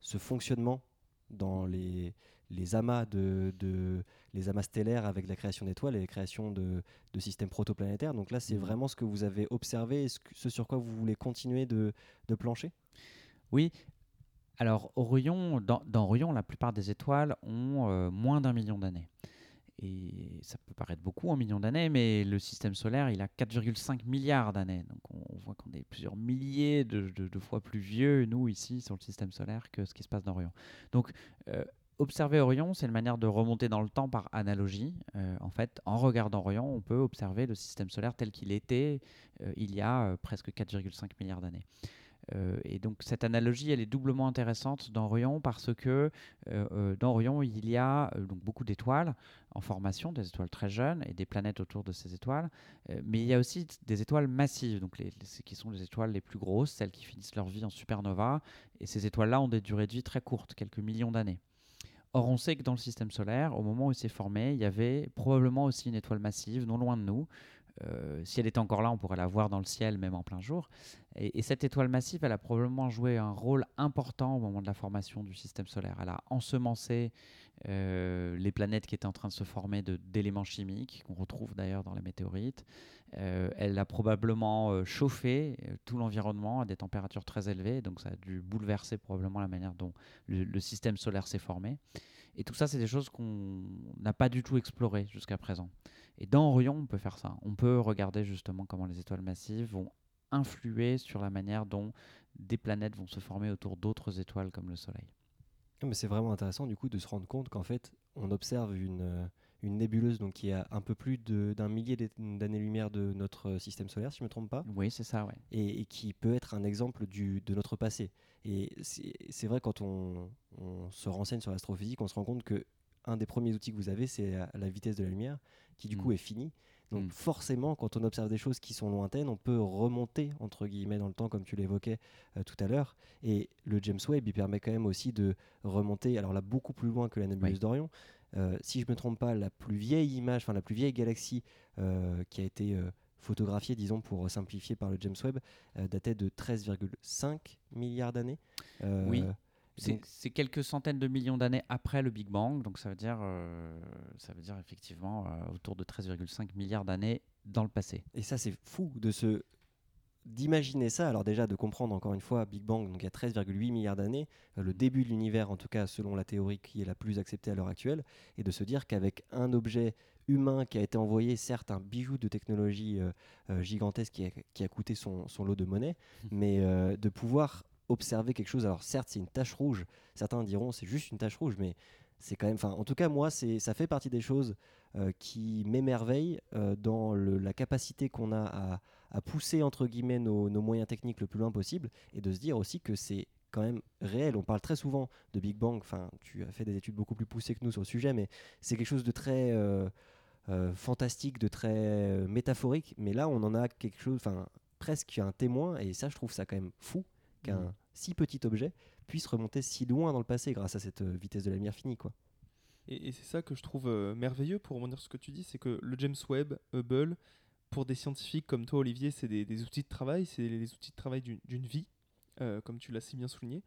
ce fonctionnement dans les, les amas de, de- les amas stellaires avec la création d'étoiles et la création de, de systèmes protoplanétaires. Donc là, c'est
Mhm.
vraiment ce que vous avez observé et ce, ce sur quoi vous voulez continuer de, de plancher?
Oui. Alors, Orion, dans, dans Orion, la plupart des étoiles ont euh, moins d'un million d'années. Et ça peut paraître beaucoup en millions d'années, mais le système solaire, il a 4,5 milliards d'années. Donc, on, voit qu'on est plusieurs milliers de, fois plus vieux, nous, ici, sur le système solaire, que ce qui se passe dans Orion. Donc, euh, observer Orion, c'est une manière de remonter dans le temps par analogie. Euh, en fait, en regardant Orion, on peut observer le système solaire tel qu'il était euh, il y a presque 4,5 milliards d'années. Euh, et donc cette analogie, elle est doublement intéressante dans Orion parce que euh, euh, dans Orion, il y a donc beaucoup d'étoiles en formation, des étoiles très jeunes et des planètes autour de ces étoiles. Mais il y a aussi des étoiles massives, donc qui sont les étoiles les plus grosses, celles qui finissent leur vie en supernova. Et ces étoiles-là ont des durées de vie très courtes, quelques millions d'années. Or, on sait que dans le système solaire, au moment où il s'est formé, il y avait probablement aussi une étoile massive, non loin de nous. Euh, si elle était encore là, on pourrait la voir dans le ciel, même en plein jour. Et, et cette étoile massive, elle a probablement joué un rôle important au moment de la formation du système solaire. Elle a ensemencé euh, les planètes qui étaient en train de se former d'éléments chimiques, qu'on retrouve d'ailleurs dans les météorites. Euh, elle a probablement chauffé tout l'environnement à des températures très élevées, donc ça a dû bouleverser probablement la manière dont le système solaire s'est formé. Et tout ça, c'est des choses qu'on n'a pas du tout explorées jusqu'à présent. Et dans Orion, on peut faire ça. On peut regarder justement comment les étoiles massives vont influer sur la manière dont des planètes vont se former autour d'autres étoiles comme le Soleil.
Mais c'est vraiment intéressant du coup de se rendre compte qu'en fait on observe une, euh, une nébuleuse donc qui a un peu plus d'un millier d'années-lumière de notre euh, système solaire si je ne me trompe pas
Oui, c'est ça, ouais.
et, et qui peut être un exemple du, de notre passé. Et c'est vrai quand on, on se renseigne sur l'astrophysique on se rend compte que un des premiers outils que vous avez c'est la, la vitesse de la lumière qui du
Mm.
coup est finie. Donc
Mm.
forcément quand on observe des choses qui sont lointaines on peut remonter entre guillemets dans le temps comme tu l'évoquais euh, tout à l'heure. Et le James Webb il permet quand même aussi de remonter, alors là beaucoup plus loin que la nébuleuse
Oui.
d'Orion. Euh, si je me trompe pas, la plus vieille image, enfin la plus vieille galaxie euh, qui a été photographiée, disons pour simplifier par le James Webb, datait de 13,5 milliards d'années.
Oui. C'est quelques centaines de millions d'années après le Big Bang, donc ça veut dire, euh, ça veut dire effectivement euh, autour de 13,5 milliards d'années dans le passé.
Et ça, c'est fou de se d'imaginer ça. Alors déjà de comprendre encore une fois Big Bang, donc il y a 13,8 milliards d'années, euh, le début de l'univers en tout cas selon la théorie qui est la plus acceptée à l'heure actuelle, et de se dire qu'avec un objet humain qui a été envoyé, certes un bijou de technologie euh, gigantesque qui a, qui a coûté son, son lot de monnaie, mais euh, de pouvoir observer quelque chose. Alors certes c'est une tache rouge, certains diront c'est juste une tache rouge, mais c'est quand même, enfin en tout cas moi c'est ça fait partie des choses euh, qui m'émerveillent euh, dans la capacité qu'on a à, pousser entre guillemets nos, moyens techniques le plus loin possible et de se dire aussi que c'est quand même réel. On parle très souvent de Big Bang, enfin tu as fait des études beaucoup plus poussées que nous sur le sujet, mais c'est quelque chose de très euh, fantastique, de très métaphorique, mais là on en a quelque chose, enfin presque un témoin et ça je trouve ça quand même fou qu'un
Mhm.
si petit objet puisse remonter si loin dans le passé grâce à cette euh, vitesse de la lumière finie quoi.
Et, et c'est ça que je trouve euh, merveilleux pour rebondir sur ce que tu dis, c'est que le James Webb, Hubble, pour des scientifiques comme toi, Olivier, c'est des, des outils de travail, c'est les outils de travail d'une vie, euh, comme tu l'as si bien souligné.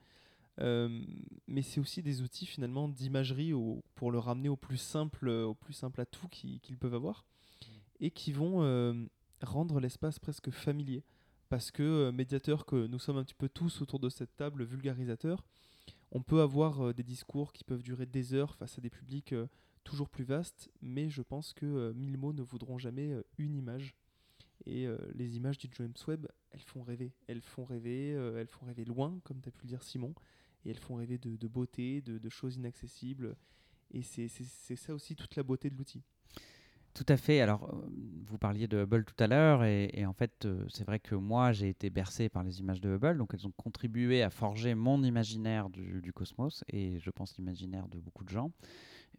Euh, mais c'est aussi des outils finalement d'imagerie pour le ramener au plus simple, au plus simple atout qui- qu'ils peuvent avoir, et qui vont euh, rendre l'espace presque familier. Parce que euh, médiateurs que nous sommes un petit peu tous autour de cette table, vulgarisateurs, on peut avoir euh, des discours qui peuvent durer des heures face à des publics euh, toujours plus vastes, mais je pense que mille mots ne voudront jamais une image. Et les images du James Webb, elles font rêver. Elles font rêver, elles font rêver loin, comme tu as pu le dire Simon, et elles font rêver de, beauté, de, de choses inaccessibles. Et c'est ça aussi toute la beauté de l'outil.
Tout à fait. Alors, euh, vous parliez de Hubble tout à l'heure, et, en fait, euh, c'est vrai que moi, j'ai été bercé par les images de Hubble, donc elles ont contribué à forger mon imaginaire du, cosmos, et je pense l'imaginaire de beaucoup de gens.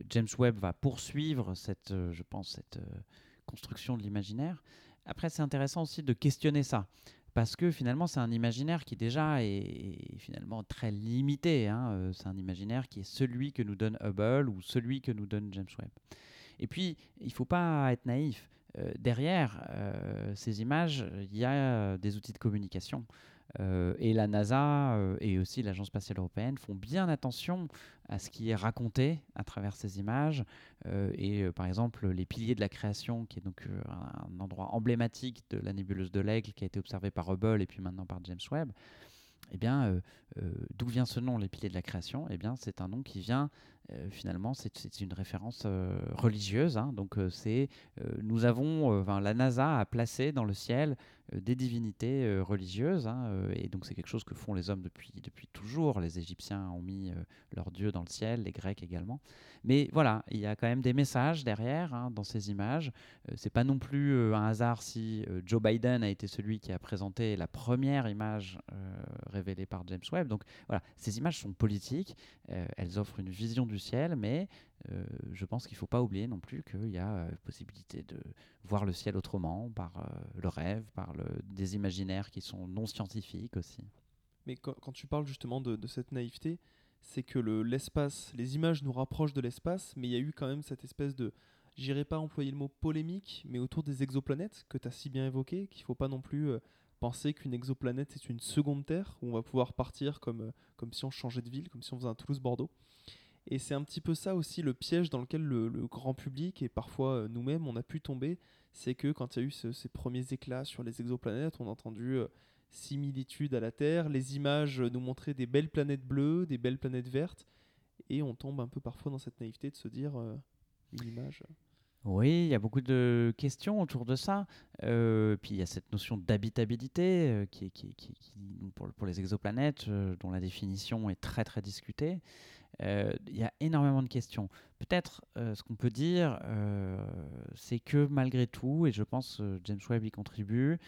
James Webb va poursuivre cette, euh, je pense, cette construction de l'imaginaire. Après, c'est intéressant aussi de questionner ça. Parce que finalement, c'est un imaginaire qui déjà est, finalement très limité. hein. C'est un imaginaire qui est celui que nous donne Hubble ou celui que nous donne James Webb. Et puis, il ne faut pas être naïf. Euh, derrière euh, ces images, il y a euh, des outils de communication. Et la NASA et aussi l'Agence spatiale européenne font bien attention à ce qui est raconté à travers ces images. Et par exemple, les piliers de la création, qui est donc un endroit emblématique de la nébuleuse de l'Aigle, qui a été observé par Hubble et puis maintenant par James Webb. Eh bien, d'où vient ce nom, les piliers de la création? Eh bien, c'est un nom qui vient euh, finalement, c'est une référence euh, religieuse. hein. donc, euh, c'est euh, nous avons, enfin, la NASA a placé dans le ciel des divinités religieuses, hein, et donc c'est quelque chose que font les hommes depuis depuis toujours. Les Égyptiens ont mis leurs dieux dans le ciel, les Grecs également. Mais voilà, il y a quand même des messages derrière hein, dans ces images. C'est pas non plus un hasard si Joe Biden a été celui qui a présenté la première image révélée par James Webb. Donc voilà, ces images sont politiques. Elles offrent une vision du ciel, mais euh, je pense qu'il faut pas oublier non plus qu'il y a euh, possibilité de voir le ciel autrement, par euh, le rêve, par des imaginaires qui sont non scientifiques aussi.
Mais quand, tu parles justement de, cette naïveté, c'est que le- l'espace, les images nous rapprochent de l'espace, mais il y a eu quand même cette espèce de, j'irai pas employer le mot polémique, mais autour des exoplanètes que tu as si bien évoqué, qu'il faut pas non plus penser qu'une exoplanète c'est une seconde Terre où on va pouvoir partir comme, comme si on changeait de ville, comme si on faisait un Toulouse-Bordeaux. Et c'est un petit peu ça aussi le piège dans lequel le, grand public et parfois euh, nous-mêmes on a pu tomber. C'est que quand il y a eu ce- ces premiers éclats sur les exoplanètes, on a entendu euh, similitudes à la Terre, les images euh, nous montraient des belles planètes bleues, des belles planètes vertes, et on tombe un peu parfois dans cette naïveté de se dire euh, une image.
Oui, il y a beaucoup de questions autour de ça. Euh, puis il y a cette notion d'habitabilité euh, qui, qui, pour, les exoplanètes, euh, dont la définition est très très discutée. Euh, Il y a énormément de questions. Peut-être euh, ce qu'on peut dire, euh, c'est que malgré tout, et je pense James Webb y contribue,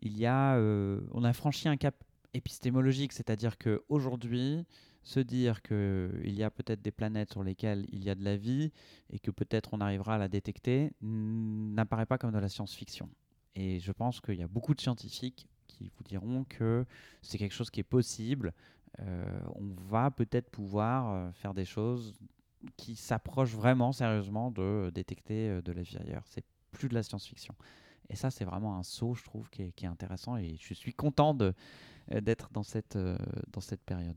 il y a, on a franchi un cap épistémologique, c'est-à-dire qu'aujourd'hui, se dire qu'il y a peut-être des planètes sur lesquelles il y a de la vie et que peut-être on arrivera à la détecter n'apparaît pas comme de la science-fiction. Et je pense qu'il y a beaucoup de scientifiques qui vous diront que c'est quelque chose qui est possible. Euh, on va peut-être pouvoir euh, faire des choses qui s'approchent vraiment sérieusement de euh, détecter de la vie ailleurs. C'est plus de la science-fiction. Et ça, c'est vraiment un saut, je trouve, qui est, intéressant. Et je suis content d'être dans cette, dans cette période.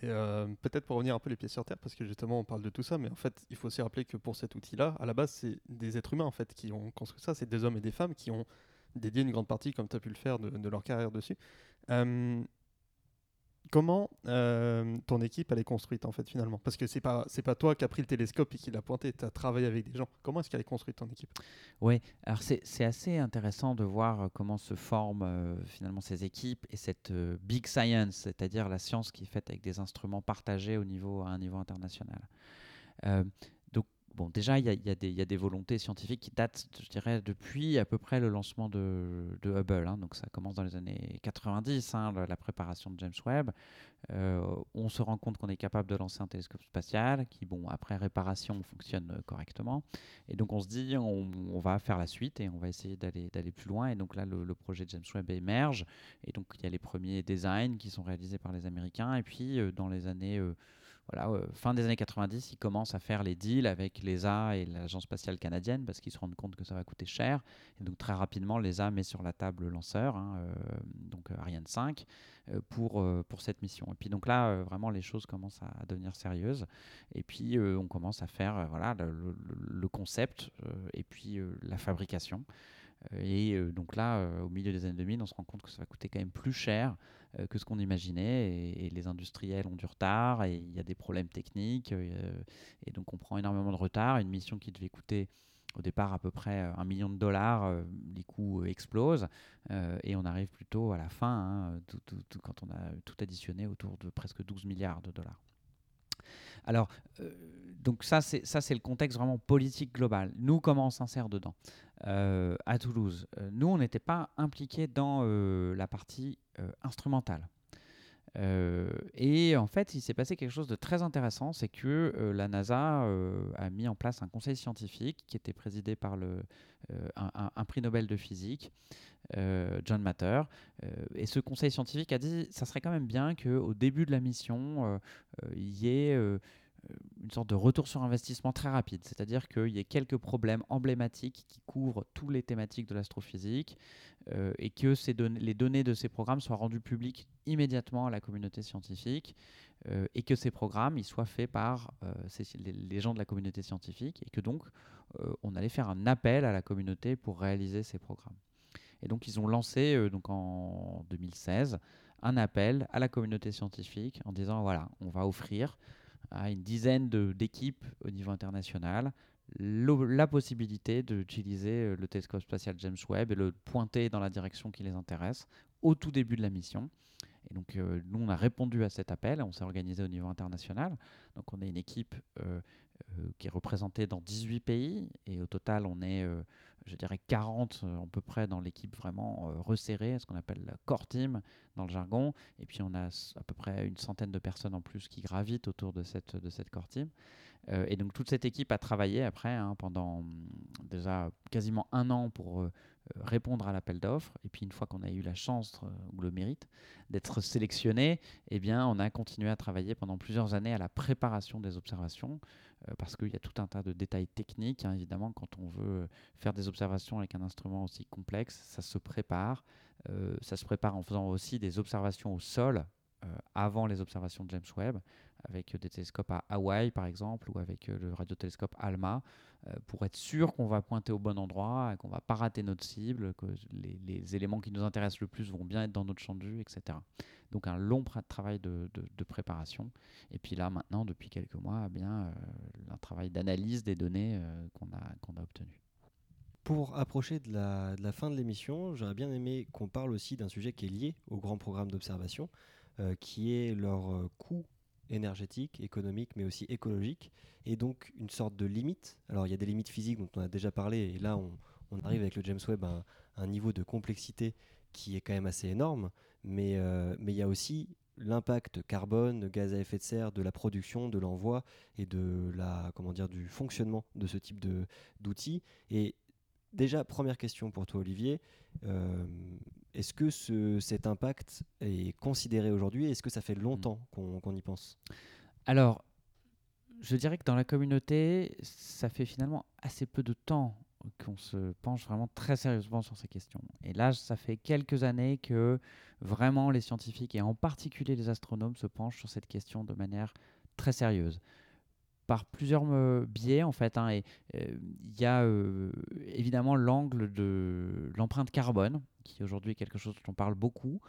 Peut-être pour revenir un peu les pieds sur terre, parce que justement on parle de tout ça, mais en fait il faut aussi rappeler que pour cet outil-là, à la base c'est des êtres humains en fait qui ont construit ça, c'est des hommes et des femmes qui ont dédié une grande partie, comme tu as pu le faire, de, leur carrière dessus. Comment euh, ton équipe elle est construite en fait finalement? Parce que c'est pas c'est pas toi qui as pris le télescope et qui l'a pointé, tu as travaillé avec des gens. Comment est-ce qu'elle est construite ton équipe?
Oui, alors c'est assez intéressant de voir euh, comment se forment euh, finalement ces équipes et cette big science, c'est-à-dire la science qui est faite avec des instruments partagés au niveau, à un niveau international. Bon, déjà, il y, a- des- volontés scientifiques qui datent, je dirais, depuis à peu près le lancement de, de Hubble. hein. donc, ça commence dans les années 90, hein, la, la préparation de James Webb. Euh, on se rend compte qu'on est capable de lancer un télescope spatial qui, bon, après réparation, fonctionne euh, correctement. Et donc on se dit, on, va faire la suite et on va essayer d'aller plus loin. Et donc là, le, projet James Webb émerge. Et donc il y a les premiers designs qui sont réalisés par les Américains. Et puis euh, dans les années, euh, fin des années 90, ils commencent à faire les deals avec l'ESA et l'Agence spatiale canadienne parce qu'ils se rendent compte que ça va coûter cher. Et donc très rapidement, l'ESA met sur la table le lanceur, hein, euh, donc euh, Ariane 5, euh, pour, pour cette mission. Et puis donc là, vraiment, les choses commencent à, devenir sérieuses. Et puis on commence à faire voilà, le, le- concept et puis la fabrication. Euh, Et euh, donc là, euh, au milieu des années 2000, on se rend compte que ça va coûter quand même plus cher que ce qu'on imaginait. Et, les industriels ont du retard et il y a des problèmes techniques. et donc on prend énormément de retard. Une mission qui devait coûter au départ à peu près un million de dollars, les coûts explosent et on arrive plutôt à la fin, hein, quand on a tout additionné, autour de presque 12 milliards de dollars. Alors, euh, donc ça, c'est ça, c'est le contexte vraiment politique global. Nous, comment on s'insère dedans Euh, À Toulouse, euh, nous, on n'était pas impliqués dans la partie instrumentale. Euh, et en fait, il s'est passé quelque chose de très intéressant, c'est que euh, la NASA euh, a mis en place un conseil scientifique qui était présidé par le, un, un- prix Nobel de physique, John Matter. Et ce conseil scientifique a dit, ça serait quand même bien qu'au début de la mission, il y ait une sorte de retour sur investissement très rapide, c'est-à-dire qu'il y ait quelques problèmes emblématiques qui couvrent toutes les thématiques de l'astrophysique euh, et que les données de ces programmes soient rendues publiques immédiatement à la communauté scientifique euh, et que ces programmes soient faits par euh, les, gens de la communauté scientifique et que donc on allait faire un appel à la communauté pour réaliser ces programmes. Et donc ils ont lancé donc en 2016 un appel à la communauté scientifique en disant voilà on va offrir à une dizaine d'équipes au niveau international la possibilité d'utiliser euh, le télescope spatial James Webb et le pointer dans la direction qui les intéresse au tout début de la mission. Et donc, euh, nous, on a répondu à cet appel, on s'est organisé au niveau international. Donc, on est une équipe euh, qui est représentée dans 18 pays, et au total, on est, euh, je dirais, 40 euh, à peu près dans l'équipe vraiment euh, resserrée, ce qu'on appelle la core team dans le jargon. Et puis, on a à peu près une centaine de personnes en plus qui gravitent autour de cette, de cette core team. Euh, et donc toute cette équipe a travaillé après hein, pendant déjà quasiment un an pour euh, euh, répondre à l'appel d'offres. Et puis une fois qu'on a eu la chance euh, ou le mérite d'être sélectionné, eh bien on a continué à travailler pendant plusieurs années à la préparation des observations euh, parce qu'il y a tout un tas de détails techniques. hein, évidemment, quand on veut faire des observations avec un instrument aussi complexe, ça se prépare. Euh, ça se prépare en faisant aussi des observations au sol euh, avant les observations de James Webb, avec des télescopes à Hawaï par exemple ou avec le radiotélescope ALMA pour être sûr qu'on va pointer au bon endroit, qu'on ne va pas rater notre cible, que les, éléments qui nous intéressent le plus vont bien être dans notre champ de vue, etc. Donc un long travail de, préparation. Et puis là maintenant, depuis quelques mois, eh bien un travail d'analyse des données qu'on a, obtenues.
Pour approcher de la, fin de l'émission, j'aurais bien aimé qu'on parle aussi d'un sujet qui est lié au grand programme d'observation, euh, qui est leur euh, coût énergétique, économique, mais aussi écologique, et donc une sorte de limite. Alors il y a des limites physiques dont on a déjà parlé, et là on, arrive avec le James Webb à un, niveau de complexité qui est quand même assez énorme, mais euh, mais il y a aussi l'impact carbone, gaz à effet de serre de la production, de l'envoi et de la comment dire du fonctionnement de ce type d'outils. Déjà, première question pour toi, Olivier. Euh, est-ce que cet impact est considéré aujourd'hui Est-ce que ça fait longtemps hmm. qu'on y pense?
Alors, je dirais que dans la communauté, ça fait finalement assez peu de temps qu'on se penche vraiment très sérieusement sur ces questions. Et là, ça fait quelques années que vraiment les scientifiques, et en particulier les astronomes, se penchent sur cette question de manière très sérieuse par plusieurs euh, biais en fait. Hein, euh, il y a euh, évidemment l'angle de l'empreinte carbone, qui aujourd'hui est quelque chose dont on parle beaucoup.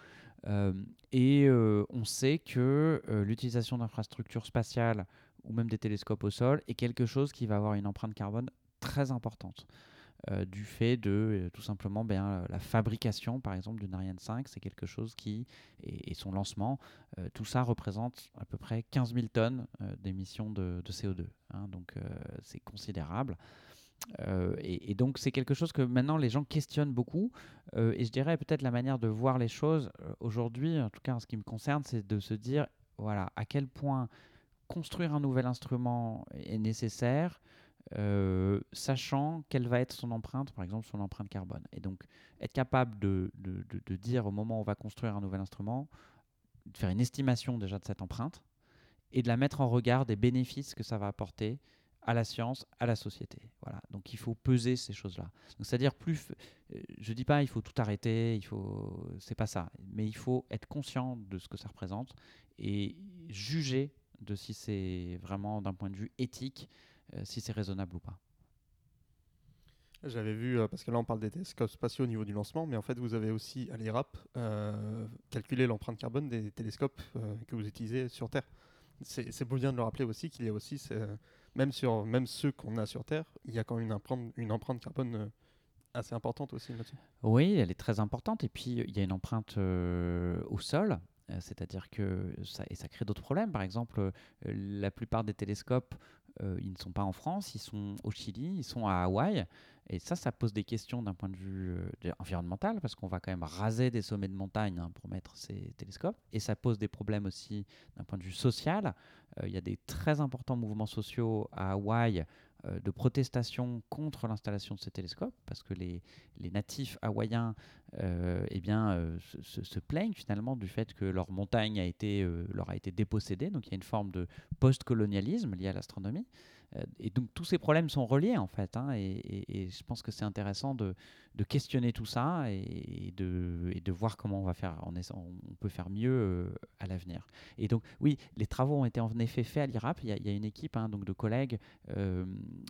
et on sait que l'utilisation d'infrastructures spatiales ou même des télescopes au sol est quelque chose qui va avoir une empreinte carbone très importante. Euh, du fait de euh, tout simplement ben, la fabrication, par exemple, d'une Ariane 5. C'est quelque chose qui, et, son lancement, euh, tout ça représente à peu près 15 000 tonnes d'émissions de, CO2. Hein. donc c'est considérable. et, et, donc c'est quelque chose que maintenant les gens questionnent beaucoup. et je dirais peut-être la manière de voir les choses aujourd'hui, en tout cas en ce qui me concerne, c'est de se dire voilà à quel point construire un nouvel instrument est nécessaire, euh, sachant quelle va être son empreinte, par exemple son empreinte carbone. Et donc être capable de, de, de, dire au moment où on va construire un nouvel instrument, de faire une estimation déjà de cette empreinte et de la mettre en regard des bénéfices que ça va apporter à la science, à la société. Voilà. Donc il faut peser ces choses-là. C'est-à-dire plus, euh, je dis pas il faut tout arrêter, il faut, c'est pas ça, mais il faut être conscient de ce que ça représente et juger de si c'est vraiment d'un point de vue éthique si c'est raisonnable ou pas.
J'avais vu, euh, parce que là on parle des télescopes spatiaux au niveau du lancement, mais en fait vous avez aussi à l'IRAP euh, calculé l'empreinte carbone des télescopes que vous utilisez sur Terre. C'est bien de le rappeler aussi qu'il y a aussi, même, sur, même ceux qu'on a sur Terre, il y a quand même une empreinte, une empreinte carbone assez importante aussi là-dessus.
Oui, elle est très importante. Et puis il y a une empreinte au sol, c'est-à-dire que ça, et ça crée d'autres problèmes. Par exemple, la plupart des télescopes euh, ils ne sont pas en France, ils sont au Chili, ils sont à Hawaï. Et ça, ça pose des questions d'un point de vue euh, environnemental, parce qu'on va quand même raser des sommets de montagne hein, pour mettre ces télescopes. Et ça pose des problèmes aussi d'un point de vue social. Euh, il y a des très importants mouvements sociaux à Hawaï de protestation contre l'installation de ces télescopes, parce que les, les natifs hawaïens euh, eh bien, euh, se, plaignent finalement du fait que leur montagne a été, leur a été dépossédée. Donc il y a une forme de post-colonialisme lié à l'astronomie. Et donc tous ces problèmes sont reliés en fait. Hein, et, je pense que c'est intéressant de, questionner tout ça et, de, voir comment on va faire. On, peut faire mieux à l'avenir. Et donc oui, les travaux ont été en effet faits à l'IRAP. Il, y a une équipe hein, donc de collègues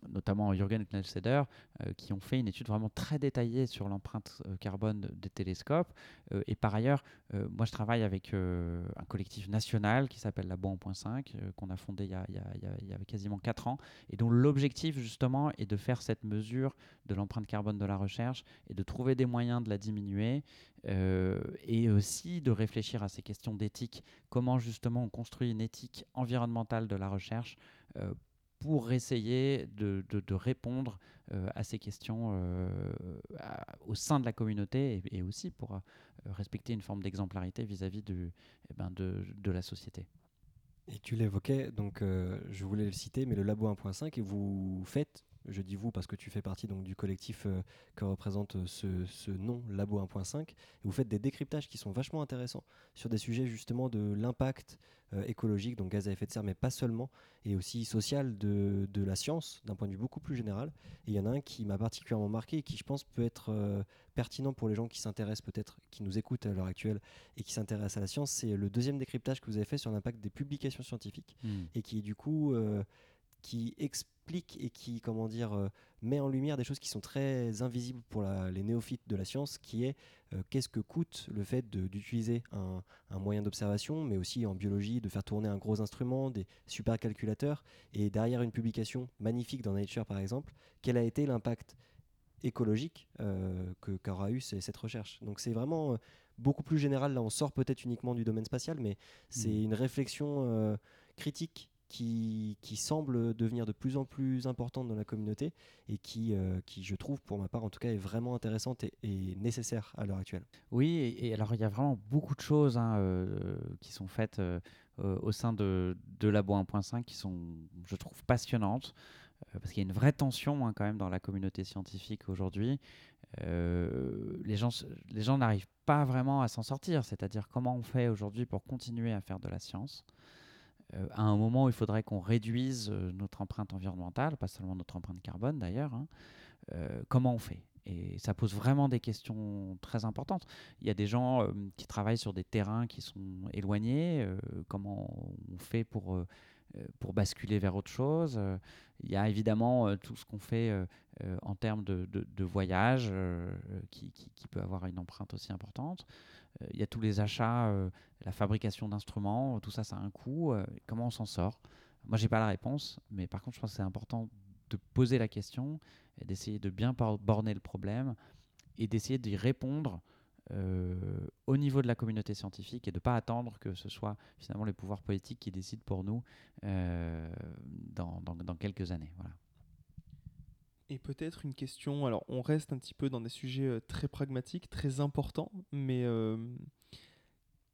notamment Jürgen Knellseder, euh, qui ont fait une étude vraiment très détaillée sur l'empreinte euh, carbone des télescopes. Euh, et par ailleurs, moi je travaille avec un collectif national qui s'appelle la 1.5, qu'on a fondé il y a, il y a, quasiment 4 ans, et dont l'objectif justement est de faire cette mesure de l'empreinte carbone de la recherche et de trouver des moyens de la diminuer, et aussi de réfléchir à ces questions d'éthique, comment justement on construit une éthique environnementale de la recherche pour essayer de, répondre euh, à ces questions euh, au sein de la communauté et, aussi pour euh, respecter une forme d'exemplarité vis-à-vis eh ben de, la société.
Et tu l'évoquais, donc je voulais le citer, mais le Labo 1.5, et vous faites je dis vous parce que tu fais partie donc du collectif euh, que représente euh, ce, ce nom Labo 1.5. Et vous faites des décryptages qui sont vachement intéressants sur des sujets justement de l'impact euh, écologique, donc gaz à effet de serre, mais pas seulement, et aussi social de, de la science d'un point de vue beaucoup plus général. Et il y en a un qui m'a particulièrement marqué et qui, je pense, peut être euh, pertinent pour les gens qui s'intéressent peut-être, qui nous écoutent à l'heure actuelle et qui s'intéressent à la science. C'est le deuxième décryptage que vous avez fait sur l'impact des publications scientifiques
Hmm.
et qui du coup qui explique et qui comment dire euh, met en lumière des choses qui sont très invisibles pour la- les néophytes de la science qui est euh, qu'est-ce que coûte le fait d'utiliser un, un moyen d'observation mais aussi en biologie de faire tourner un gros instrument des supercalculateurs et derrière une publication magnifique dans Nature par exemple quel a été l'impact écologique euh, qu'aura eu cette recherche? Donc c'est vraiment euh, beaucoup plus général là on sort peut-être uniquement du domaine spatial mais c'est
Mhm.
une réflexion critique qui, qui semble devenir de plus en plus importante dans la communauté et qui, euh, qui, je trouve, pour ma part en tout cas, est vraiment intéressante et, nécessaire à l'heure actuelle.
Oui, et, alors il y a vraiment beaucoup de choses hein, euh, qui sont faites euh, au sein de, de Labo 1.5 qui sont, je trouve, passionnantes, parce qu'il y a une vraie tension hein, quand même dans la communauté scientifique aujourd'hui. Les gens, les gens n'arrivent pas vraiment à s'en sortir, c'est-à-dire comment on fait aujourd'hui pour continuer à faire de la science? Euh, à un moment où il faudrait qu'on réduise euh, notre empreinte environnementale, pas seulement notre empreinte carbone d'ailleurs, hein, euh, comment on fait? Et ça pose vraiment des questions très importantes. Il y a des gens qui travaillent sur des terrains qui sont éloignés. comment on fait pour, pour basculer vers autre chose? Il y a évidemment tout ce qu'on fait en termes de, de, voyage qui, qui peut avoir une empreinte aussi importante. Euh, Il y a tous les achats, euh, la fabrication d'instruments, tout ça, ça a un coût. euh, comment on s'en sort? Moi, j'ai pas la réponse, mais par contre, je pense que c'est important de poser la question d'essayer de bien borner le problème et d'essayer d'y répondre euh, au niveau de la communauté scientifique et de ne pas attendre que ce soit finalement les pouvoirs politiques qui décident pour nous euh, dans, dans- dans quelques années. Voilà.
Et peut-être une question, alors on reste un petit peu dans des sujets euh, très pragmatiques, très importants, mais euh,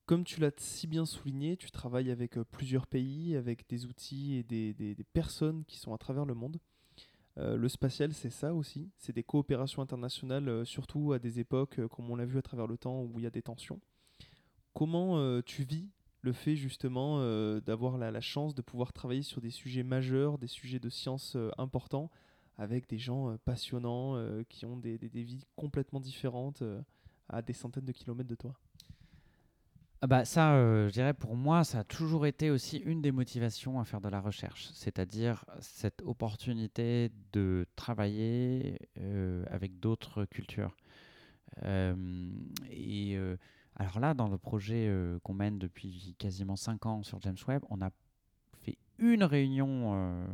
comme tu l'as si bien souligné, tu travailles avec euh, plusieurs pays, avec des outils et des, personnes qui sont à travers le monde. Le spatial, c'est ça aussi, c'est des coopérations internationales, surtout à des époques, comme on l'a vu à travers le temps, où il y a des tensions. Comment tu vis le fait justement d'avoir la, la chance de pouvoir travailler sur des sujets majeurs, des sujets de science euh, importants, avec des gens euh, passionnants euh, qui ont des, vies complètement différentes euh, à des centaines de kilomètres de toi.
Ah bah ça, je dirais pour moi, ça a toujours été aussi une des motivations à faire de la recherche, c'est-à-dire cette opportunité de travailler avec d'autres cultures. Et alors là, dans le projet qu'on mène depuis quasiment 5 ans sur James Webb, on a une réunion euh,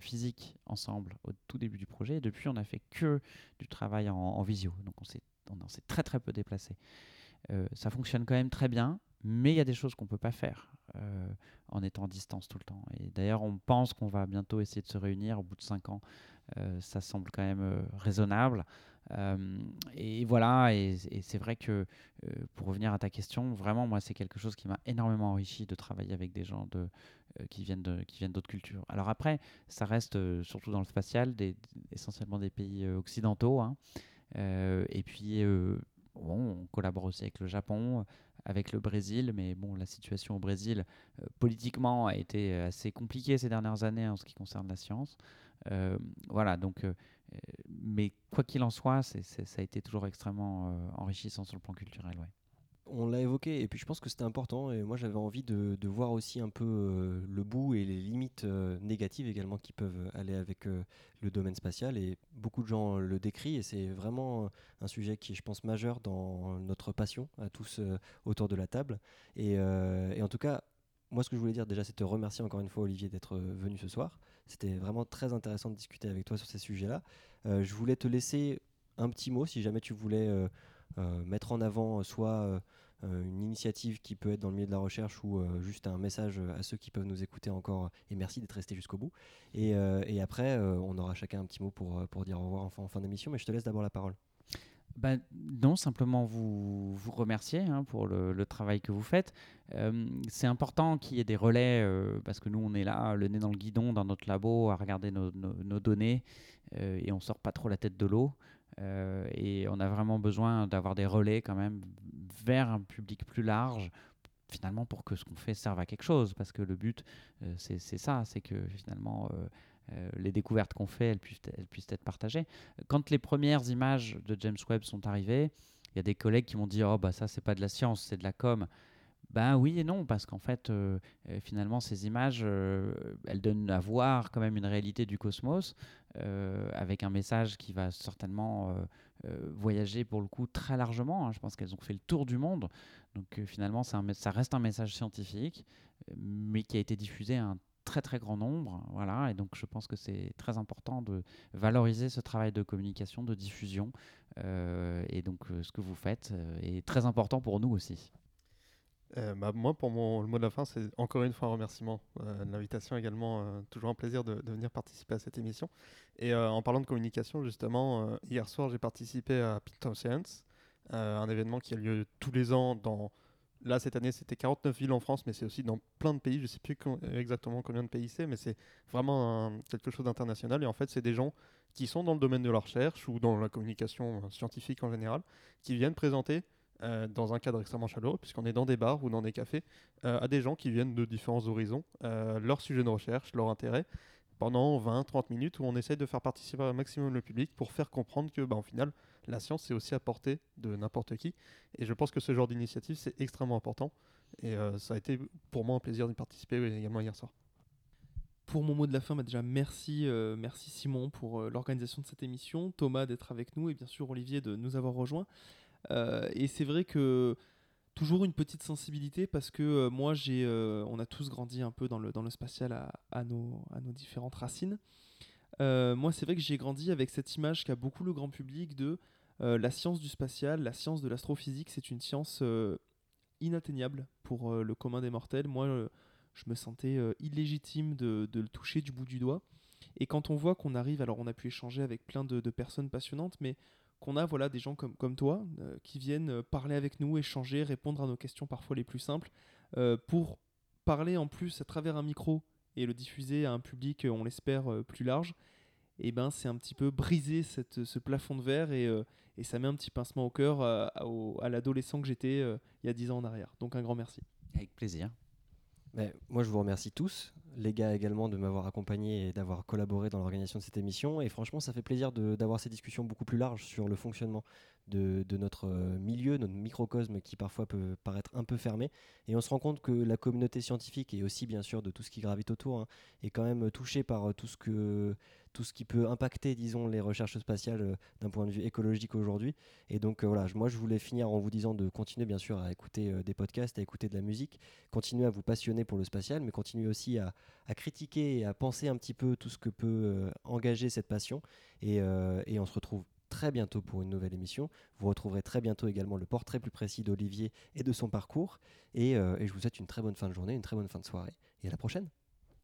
physique ensemble au tout début du projet, et depuis on a fait que du travail en, visio, donc on s'est très très peu déplacé. Euh, ça fonctionne quand même très bien, mais il y a des choses qu'on ne peut pas faire euh, en étant à distance tout le temps. Et d'ailleurs, on pense qu'on va bientôt essayer de se réunir au bout de cinq ans. Ça semble quand même raisonnable. Euh, et voilà, et, c'est vrai que euh, pour revenir à ta question, vraiment, moi, c'est quelque chose qui m'a énormément enrichi de travailler avec des gens euh, qui viennent d'autres cultures. Alors après, ça reste surtout dans le spatial, essentiellement des pays occidentaux. hein. Et puis, bon, on collabore aussi avec le Japon, avec le Brésil, mais bon, la situation au Brésil, politiquement, a été assez compliquée ces dernières années en ce qui concerne la science. Voilà, donc, mais quoi qu'il en soit, ça a été toujours extrêmement euh, enrichissant sur le plan culturel. Ouais.
On l'a évoqué et puis je pense que c'était important et moi j'avais envie de, voir aussi un peu euh, le bout et les limites euh, négatives également qui peuvent aller avec le domaine spatial et beaucoup de gens le décrivent et c'est vraiment un sujet qui est je pense majeur dans notre passion à tous autour de la table et, et en tout cas moi ce que je voulais dire déjà c'est te remercier encore une fois Olivier d'être venu ce soir c'était vraiment très intéressant de discuter avec toi sur ces sujets là je voulais te laisser un petit mot si jamais tu voulais euh, euh, mettre en avant euh, soit euh, euh, une initiative qui peut être dans le milieu de la recherche ou euh, juste un message à ceux qui peuvent nous écouter encore et merci d'être resté jusqu'au bout. Et, euh, après euh, on aura chacun un petit mot pour, euh, dire au revoir en fin d'émission mais je te laisse d'abord la parole
Ben, non, simplement vous, vous remercier hein, pour le, travail que vous faites. Euh, c'est important qu'il y ait des relais euh, parce que nous, on est là, le nez dans le guidon, dans notre labo, à regarder nos, données euh, et on sort pas trop la tête de l'eau. et on a vraiment besoin d'avoir des relais quand même vers un public plus large finalement pour que ce qu'on fait serve à quelque chose parce que le but c'est ça c'est que finalement euh, les découvertes qu'on fait, elles puissent, être partagées. Quand les premières images de James Webb sont arrivées, il y a des collègues qui m'ont dit Oh, bah ça, c'est pas de la science, c'est de la com. Ben oui et non, parce qu'en fait, euh, euh, finalement, ces images, elles donnent à voir quand même une réalité du cosmos, avec un message qui va certainement voyager pour le coup très largement. Hein. Je pense qu'elles ont fait le tour du monde. Donc finalement, un, ça reste un message scientifique, mais qui a été diffusé à un très très grand nombre. Voilà, et donc je pense que c'est très important de valoriser ce travail de communication, de diffusion. Euh, et donc euh, ce que vous faites euh, est très important pour nous aussi.
Bah, moi, pour mon, le mot de la fin, c'est encore une fois un remerciement l'invitation également. toujours un plaisir de, venir participer à cette émission. Et en parlant de communication, justement, hier soir, j'ai participé à Picton Science, un événement qui a lieu tous les ans dans Là, cette année, c'était 49 villes en France, mais c'est aussi dans plein de pays. Je ne sais plus exactement combien de pays c'est, mais c'est vraiment quelque chose d'international. Et en fait, c'est des gens qui sont dans le domaine de la recherche ou dans la communication scientifique en général, qui viennent présenter euh, dans un cadre extrêmement chaleureux, puisqu'on est dans des bars ou dans des cafés, euh, à des gens qui viennent de différents horizons, euh, leur sujet de recherche, leur intérêt, pendant 20-30 minutes, où on essaie de faire participer un maximum le public pour faire comprendre que, bah, au final, la science, c'est aussi à portée de n'importe qui. Et je pense que ce genre d'initiative, c'est extrêmement important. Et euh, ça a été pour moi un plaisir d'y participer également hier soir.
Pour mon mot de la fin, bah déjà merci, euh, merci Simon pour euh, l'organisation de cette émission, Thomas d'être avec nous et bien sûr Olivier de nous avoir rejoints. et c'est vrai que toujours une petite sensibilité parce que moi j'ai, on a tous grandi un peu dans le, dans le spatial à, nos, à nos différentes racines. moi c'est vrai que j'ai grandi avec cette image qu'a beaucoup le grand public de la science du spatial, la science de l'astrophysique, c'est une science euh, inatteignable pour euh, le commun des mortels. Moi, je me sentais illégitime de, le toucher du bout du doigt. Et quand on voit qu'on arrive, alors on a pu échanger avec plein de, personnes passionnantes, mais qu'on a voilà des gens comme, toi qui viennent parler avec nous, échanger, répondre à nos questions parfois les plus simples, pour parler en plus à travers un micro et le diffuser à un public, on l'espère, plus large, et eh ben c'est un petit peu briser ce plafond de verre et, et ça met un petit pincement au cœur euh, à, l'adolescent que j'étais euh, il y a 10 ans en arrière. Donc un grand merci.
Avec plaisir.
Mais moi, je vous remercie tous, les gars également, de m'avoir accompagné et d'avoir collaboré dans l'organisation de cette émission. Et franchement, ça fait plaisir d'avoir ces discussions beaucoup plus larges sur le fonctionnement de, notre euh, milieu, notre microcosme qui parfois peut paraître un peu fermé. Et on se rend compte que la communauté scientifique et aussi bien sûr de tout ce qui gravite autour hein, est quand même touchée par euh, tout ce que tout ce qui peut impacter, disons, les recherches spatiales euh, d'un point de vue écologique aujourd'hui. Et donc voilà, moi je voulais finir en vous disant de continuer bien sûr à écouter des podcasts, à écouter de la musique, continuer à vous passionner pour le spatial, mais continuer aussi à, critiquer et à penser un petit peu tout ce que peut engager cette passion. Et, et on se retrouve très bientôt pour une nouvelle émission. Vous retrouverez très bientôt également le portrait plus précis d'Olivier et de son parcours. Et, euh, je vous souhaite une très bonne fin de journée, une très bonne fin de soirée. Et à la prochaine.